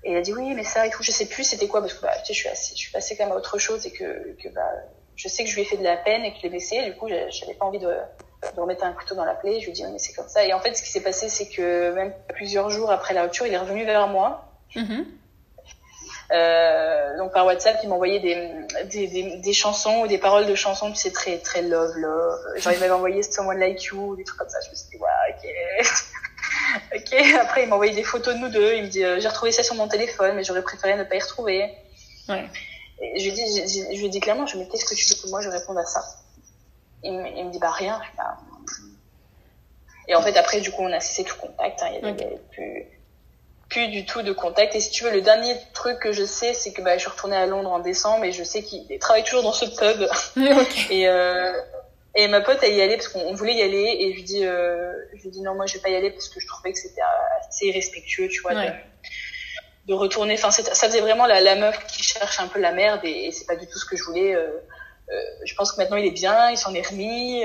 Et il a dit oui, mais ça et tout, je sais plus c'était quoi, parce que bah, tu sais, je suis, assez, je suis passée quand même à autre chose et que, que bah, je sais que je lui ai fait de la peine et que je l'ai blessé. Du coup, j'avais pas envie de, de remettre un couteau dans la plaie. Je lui ai dit, mais c'est comme ça. Et en fait, ce qui s'est passé, c'est que même plusieurs jours après la rupture, il est revenu vers moi. Mm-hmm. Euh, donc par WhatsApp, il m'envoyait des, des, des, des, chansons ou des paroles de chansons, tu sais, très, très love, love. Genre, il m'avait envoyé Someone Like You, des trucs comme ça. Je me suis dit, ouais, ok. ok. Après, il m'a envoyé des photos de nous deux. Il me dit, euh, j'ai retrouvé ça sur mon téléphone, mais j'aurais préféré ne pas y retrouver. Ouais. Et je lui dis, je, lui ai dit clairement, je me dis, qu'est-ce que tu veux que moi je réponde à ça? Il me, il me dit, bah rien. Bah... Et en fait, après, du coup, on a cessé tout contact. Hein. Il y avait, okay. plus plus du tout de contact. Et si tu veux, le dernier truc que je sais, c'est que bah, je suis retournée à Londres en décembre et je sais qu'il travaille toujours dans ce pub. et, euh, et ma pote, elle y allait parce qu'on voulait y aller et je lui dis, euh, je lui dis non, moi je vais pas y aller parce que je trouvais que c'était assez irrespectueux, tu vois, de, de, retourner. Enfin, ça faisait vraiment la, la, meuf qui cherche un peu la merde et, et c'est pas du tout ce que je voulais. Euh, euh je pense que maintenant il est bien, il s'en est remis.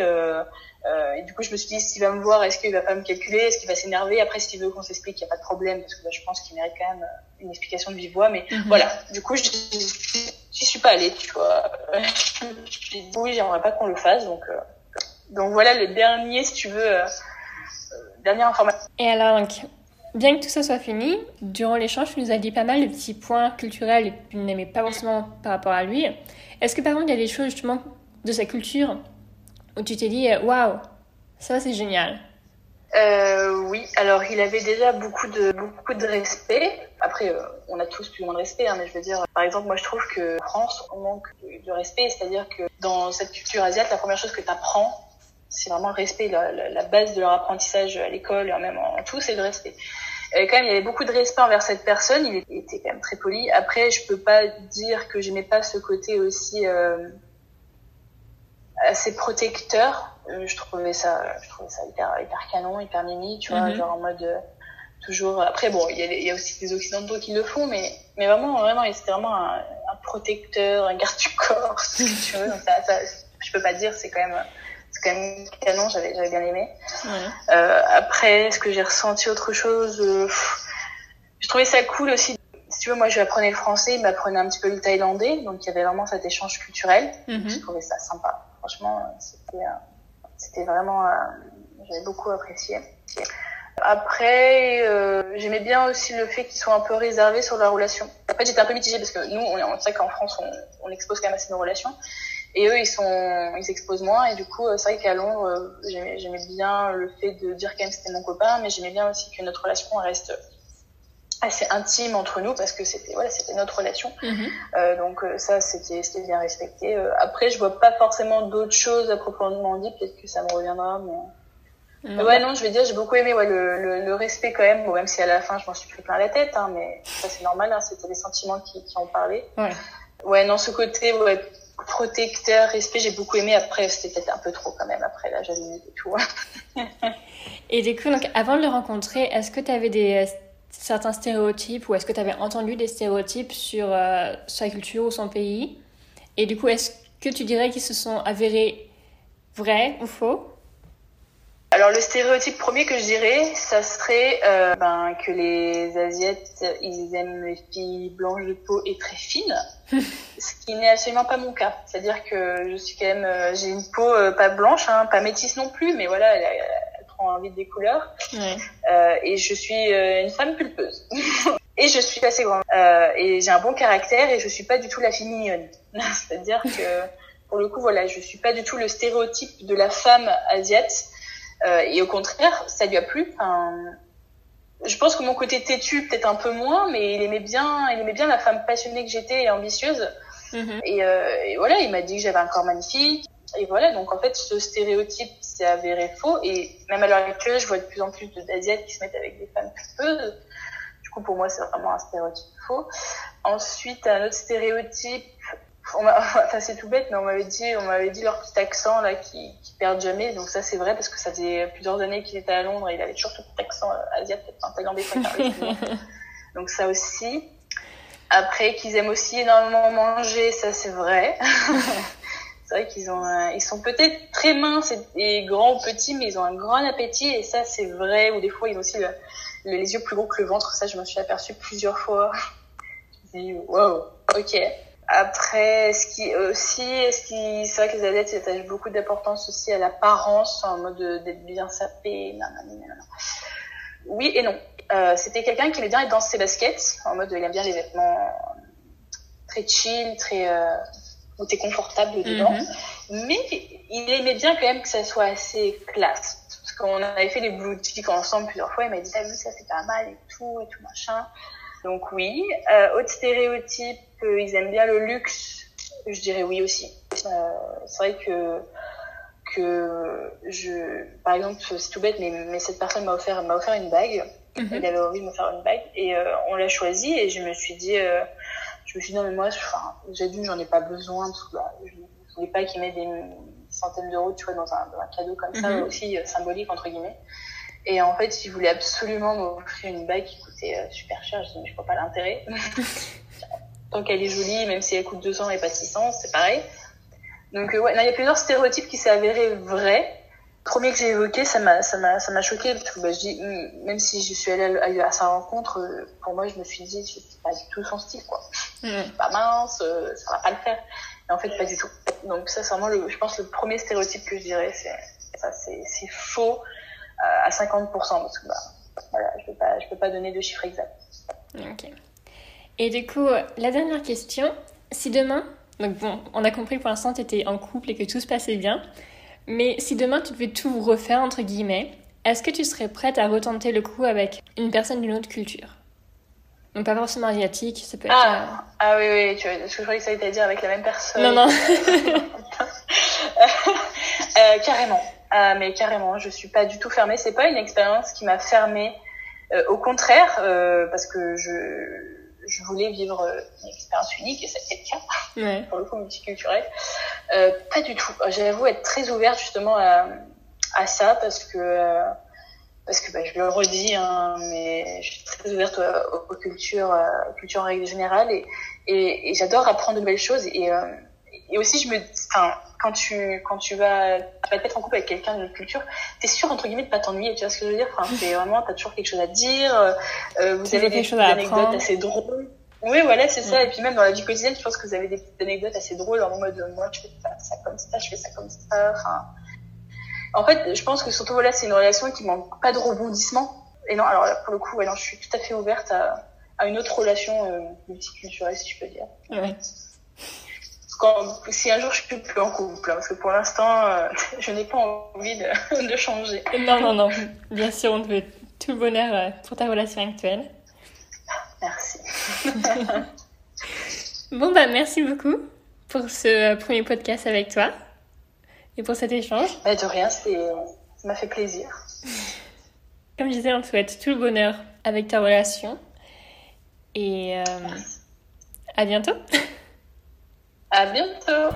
Euh, et du coup, je me suis dit, s'il va me voir, est-ce qu'il va pas me calculer? Est-ce qu'il va s'énerver? Après, s'il veut qu'on s'explique, il n'y a pas de problème, parce que bah, je pense qu'il mérite quand même euh, une explication de vive voix. Mais mm -hmm. voilà, du coup, je n'y suis pas allée, tu vois. je me suis dit, oui, j'aimerais pas qu'on le fasse. Donc, euh, donc voilà le dernier, si tu veux, euh, dernière information. Et alors, donc, bien que tout ça soit fini, durant l'échange, tu nous as dit pas mal de petits points culturels que tu n'aimais pas forcément par rapport à lui. Est-ce que par contre, il y a des choses justement de sa culture où tu t'es dit waouh, ça c'est génial euh, Oui, alors il avait déjà beaucoup de beaucoup de respect. Après, euh, on a tous plus ou moins de respect, hein, mais je veux dire, par exemple, moi je trouve que France, on manque de, respect, c'est-à-dire que dans cette culture asiatique, la première chose que tu apprends, c'est vraiment le respect, la, base de leur apprentissage à l'école, même en, tout, c'est le respect. Et quand même, il y avait beaucoup de respect envers cette personne. Il était quand même très poli. Après, je peux pas dire que j'aimais pas ce côté aussi euh, assez protecteur. Euh, je trouvais ça, je trouvais ça hyper, hyper canon, hyper mimi, tu vois, mm -hmm. genre en mode euh, toujours. Après, bon, il y, y, a aussi des occidentaux qui le font, mais, mais vraiment, vraiment, c'était vraiment un, un, protecteur, un garde du corps, si tu veux. Donc ça, ça, je peux pas dire, c'est quand même, c'est quand même canon. J'avais, j'avais bien aimé. Euh, après, est-ce que j'ai ressenti autre chose euh, J'ai trouvé ça cool aussi si tu veux, moi, je apprenais le français, il m'apprenait un petit peu le thaïlandais, donc il y avait vraiment cet échange culturel. Mm -hmm. Je trouvais ça sympa. Franchement, c'était, vraiment, euh, j'avais beaucoup apprécié. Après, euh, j'aimais bien aussi le fait qu'ils soient un peu réservés sur leur relation. Fait, j'étais un peu mitigée parce que nous, on, sait qu'en France, on, on, expose quand même assez nos relations. Et eux, ils sont, ils exposent moins. Et du coup, c'est vrai qu'à Londres, j'aimais bien le fait de dire quand même c'était mon copain, mais j'aimais bien aussi que notre relation reste assez intime entre nous parce que c'était voilà c'était notre relation. -hmm. euh, donc ça c'était c'était bien respecté. Euh, après je vois pas forcément d'autres choses à proprement dit peut-être que ça me reviendra mais ouais non je vais dire j'ai beaucoup aimé ouais le, le, le, respect quand même. Bon, même si à la fin je m'en suis pris plein la tête hein, mais ça c'est normal hein, c'était les sentiments qui, qui ont parlé ouais. ouais non ce côté ouais protecteur respect j'ai beaucoup aimé. Après c'était peut-être un peu trop quand même après la jalousie et tout. Et du coup donc avant de le rencontrer est-ce que tu avais des certains stéréotypes ou est-ce que tu avais entendu des stéréotypes sur euh, sa culture ou son pays? Et du coup, est-ce que tu dirais qu'ils se sont avérés vrais ou faux? Alors le stéréotype premier que je dirais, ça serait euh, ben, que les Asiates, ils aiment les filles blanches de peau et très fines, ce qui n'est absolument pas mon cas. C'est-à-dire que je suis quand même, euh, j'ai une peau euh, pas blanche, hein, pas métisse non plus, mais voilà, elle, prend envie des couleurs. Ouais. Euh, et je suis euh, une femme pulpeuse. et je suis assez grande. Euh, et j'ai un bon caractère et je suis pas du tout la fille mignonne. C'est-à-dire que, pour le coup, voilà, je suis pas du tout le stéréotype de la femme asiate. et au contraire, ça lui a plu. Enfin, je pense que mon côté têtu, peut-être un peu moins, mais il aimait bien, il aimait bien la femme passionnée que j'étais et ambitieuse. Mm -hmm. et, et voilà, il m'a dit que j'avais un corps magnifique, et voilà, donc en fait, ce stéréotype s'est avéré faux. Et même à l'heure actuelle, je vois de plus en plus d'Asiates qui se mettent avec des femmes pulpeuses. Du coup, pour moi, c'est vraiment un stéréotype faux. Ensuite, un autre stéréotype, enfin, c'est tout bête, mais on m'avait dit, on m'avait dit leur petit accent, là, qui, qui perdent jamais. Donc ça, c'est vrai, parce que ça faisait plusieurs années qu'il était à Londres et il avait toujours ce petit accent asiatique, enfin, thaïlandais, Donc ça aussi. Après, qu'ils aiment aussi énormément manger, ça, c'est vrai. C'est vrai qu'ils ont, ils sont peut-être très minces et, grands ou petits, mais ils ont un grand appétit et ça c'est vrai. Ou des fois ils ont aussi les yeux plus gros que le ventre. Ça je me suis aperçue plusieurs fois. je me wow, ok. Après, ce qui aussi, ce qui, c'est vrai que les adeptes attachent beaucoup d'importance aussi à l'apparence, en mode d'être bien sapé. Non, non, non. Oui et non. Euh, c'était quelqu'un qui aimait bien être dans ses baskets, en mode il aime bien les vêtements très chill, très euh, où t'es confortable dedans. Mhm. Mais il aimait bien quand même que ça soit assez classe. Parce qu'on avait fait les boutiques ensemble plusieurs fois, il m'a dit ah, ça c'est pas mal et tout et tout machin. Donc oui. Euh, autre stéréotype, euh, ils aiment bien le luxe. Je dirais oui aussi. Euh, c'est vrai que que je, par exemple, c'est tout bête, mais, mais cette personne m'a offert m'a offert une bague. Elle mhm. avait envie de me faire une bague et on l'a choisie et je me suis dit, je me suis dit non mais moi, j'ai dit j'en ai pas besoin parce que bah, je, je voulais pas qu'il mette des centaines d'euros, tu vois, dans un, dans un cadeau comme ça mhm. aussi symbolique entre guillemets. Et en fait, il voulait absolument m'offrir une bague qui coûtait euh, super cher. Je dis, mais je vois pas l'intérêt. Tant qu'elle est jolie, même si elle coûte 200 et pas 600, c'est pareil. Donc, euh, ouais, il y a plusieurs stéréotypes qui s'est avéré vrais. Le premier que j'ai évoqué, ça m'a, ça m'a, ça m'a choqué parce que bah, je dis, hmm, même si je suis allée à, sa rencontre, euh, pour moi, je me suis dit, c'est pas du tout son style, quoi. Pas mince, ça va pas le faire. Et en fait, pas du tout. Donc ça, c'est vraiment le, je pense, le premier stéréotype que je dirais, c'est, ça, c'est, c'est faux à 50% parce que bah, voilà, je peux pas, je peux pas donner de chiffres exacts. Ok. Et du coup, la dernière question, si demain, donc bon, on a compris pour l'instant tu étais en couple et que tout se passait bien, mais si demain tu devais tout refaire entre guillemets, est-ce que tu serais prête à retenter le coup avec une personne d'une autre culture? Donc pas forcément asiatique, ça peut être... Ah, ah oui, oui, tu vois, ce que je croyais que ça allait dire avec la même personne. Non, non. euh, carrément. Ah, mais carrément, je suis pas du tout fermée. C'est pas une expérience qui m'a fermée. Euh, au contraire, euh, parce que je, je voulais vivre euh, une expérience unique et c'était le cas, ouais. pour le coup multiculturel. Euh, pas du tout. J'avoue être très ouverte justement à, à ça parce que parce que bah, je le redis, hein, mais je suis très ouverte aux, aux cultures, cultures en règle générale et, et, et j'adore apprendre de nouvelles choses et, et aussi je me, enfin quand tu quand tu vas tu vas mettre en couple avec quelqu'un d'une culture t'es sûr entre guillemets de pas t'ennuyer tu vois ce que je veux dire? Enfin c'est vraiment t'as toujours quelque chose à dire euh, vous avez des, anecdotes assez drôles. Oui voilà c'est ça. Et puis même dans la vie quotidienne je pense que vous avez des petites anecdotes assez drôles en mode moi je fais ça comme ça je fais ça comme ça enfin en fait je pense que surtout voilà c'est une relation qui manque pas de rebondissement et non alors pour le coup ouais, non, je suis tout à fait ouverte à, à une autre relation euh, multiculturelle si je peux dire ouais quand, si un jour je suis plus en couple, hein, parce que pour l'instant, euh, je n'ai pas envie de, de, changer. Non, non, non. Bien sûr, on te veut tout le bonheur euh, pour ta relation actuelle. Merci. bon, bah, merci beaucoup pour ce premier podcast avec toi et pour cet échange. Bah, de rien, ça m'a fait plaisir. Comme je disais, on te souhaite tout le bonheur avec ta relation. Et euh, à bientôt. À bientôt.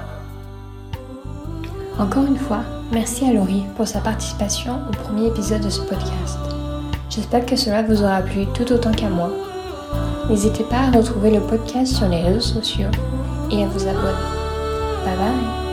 Encore une fois, merci à Laurie pour sa participation au premier épisode de ce podcast. J'espère que cela vous aura plu tout autant qu'à moi. N'hésitez pas à retrouver le podcast sur les réseaux sociaux et à vous abonner. Bye bye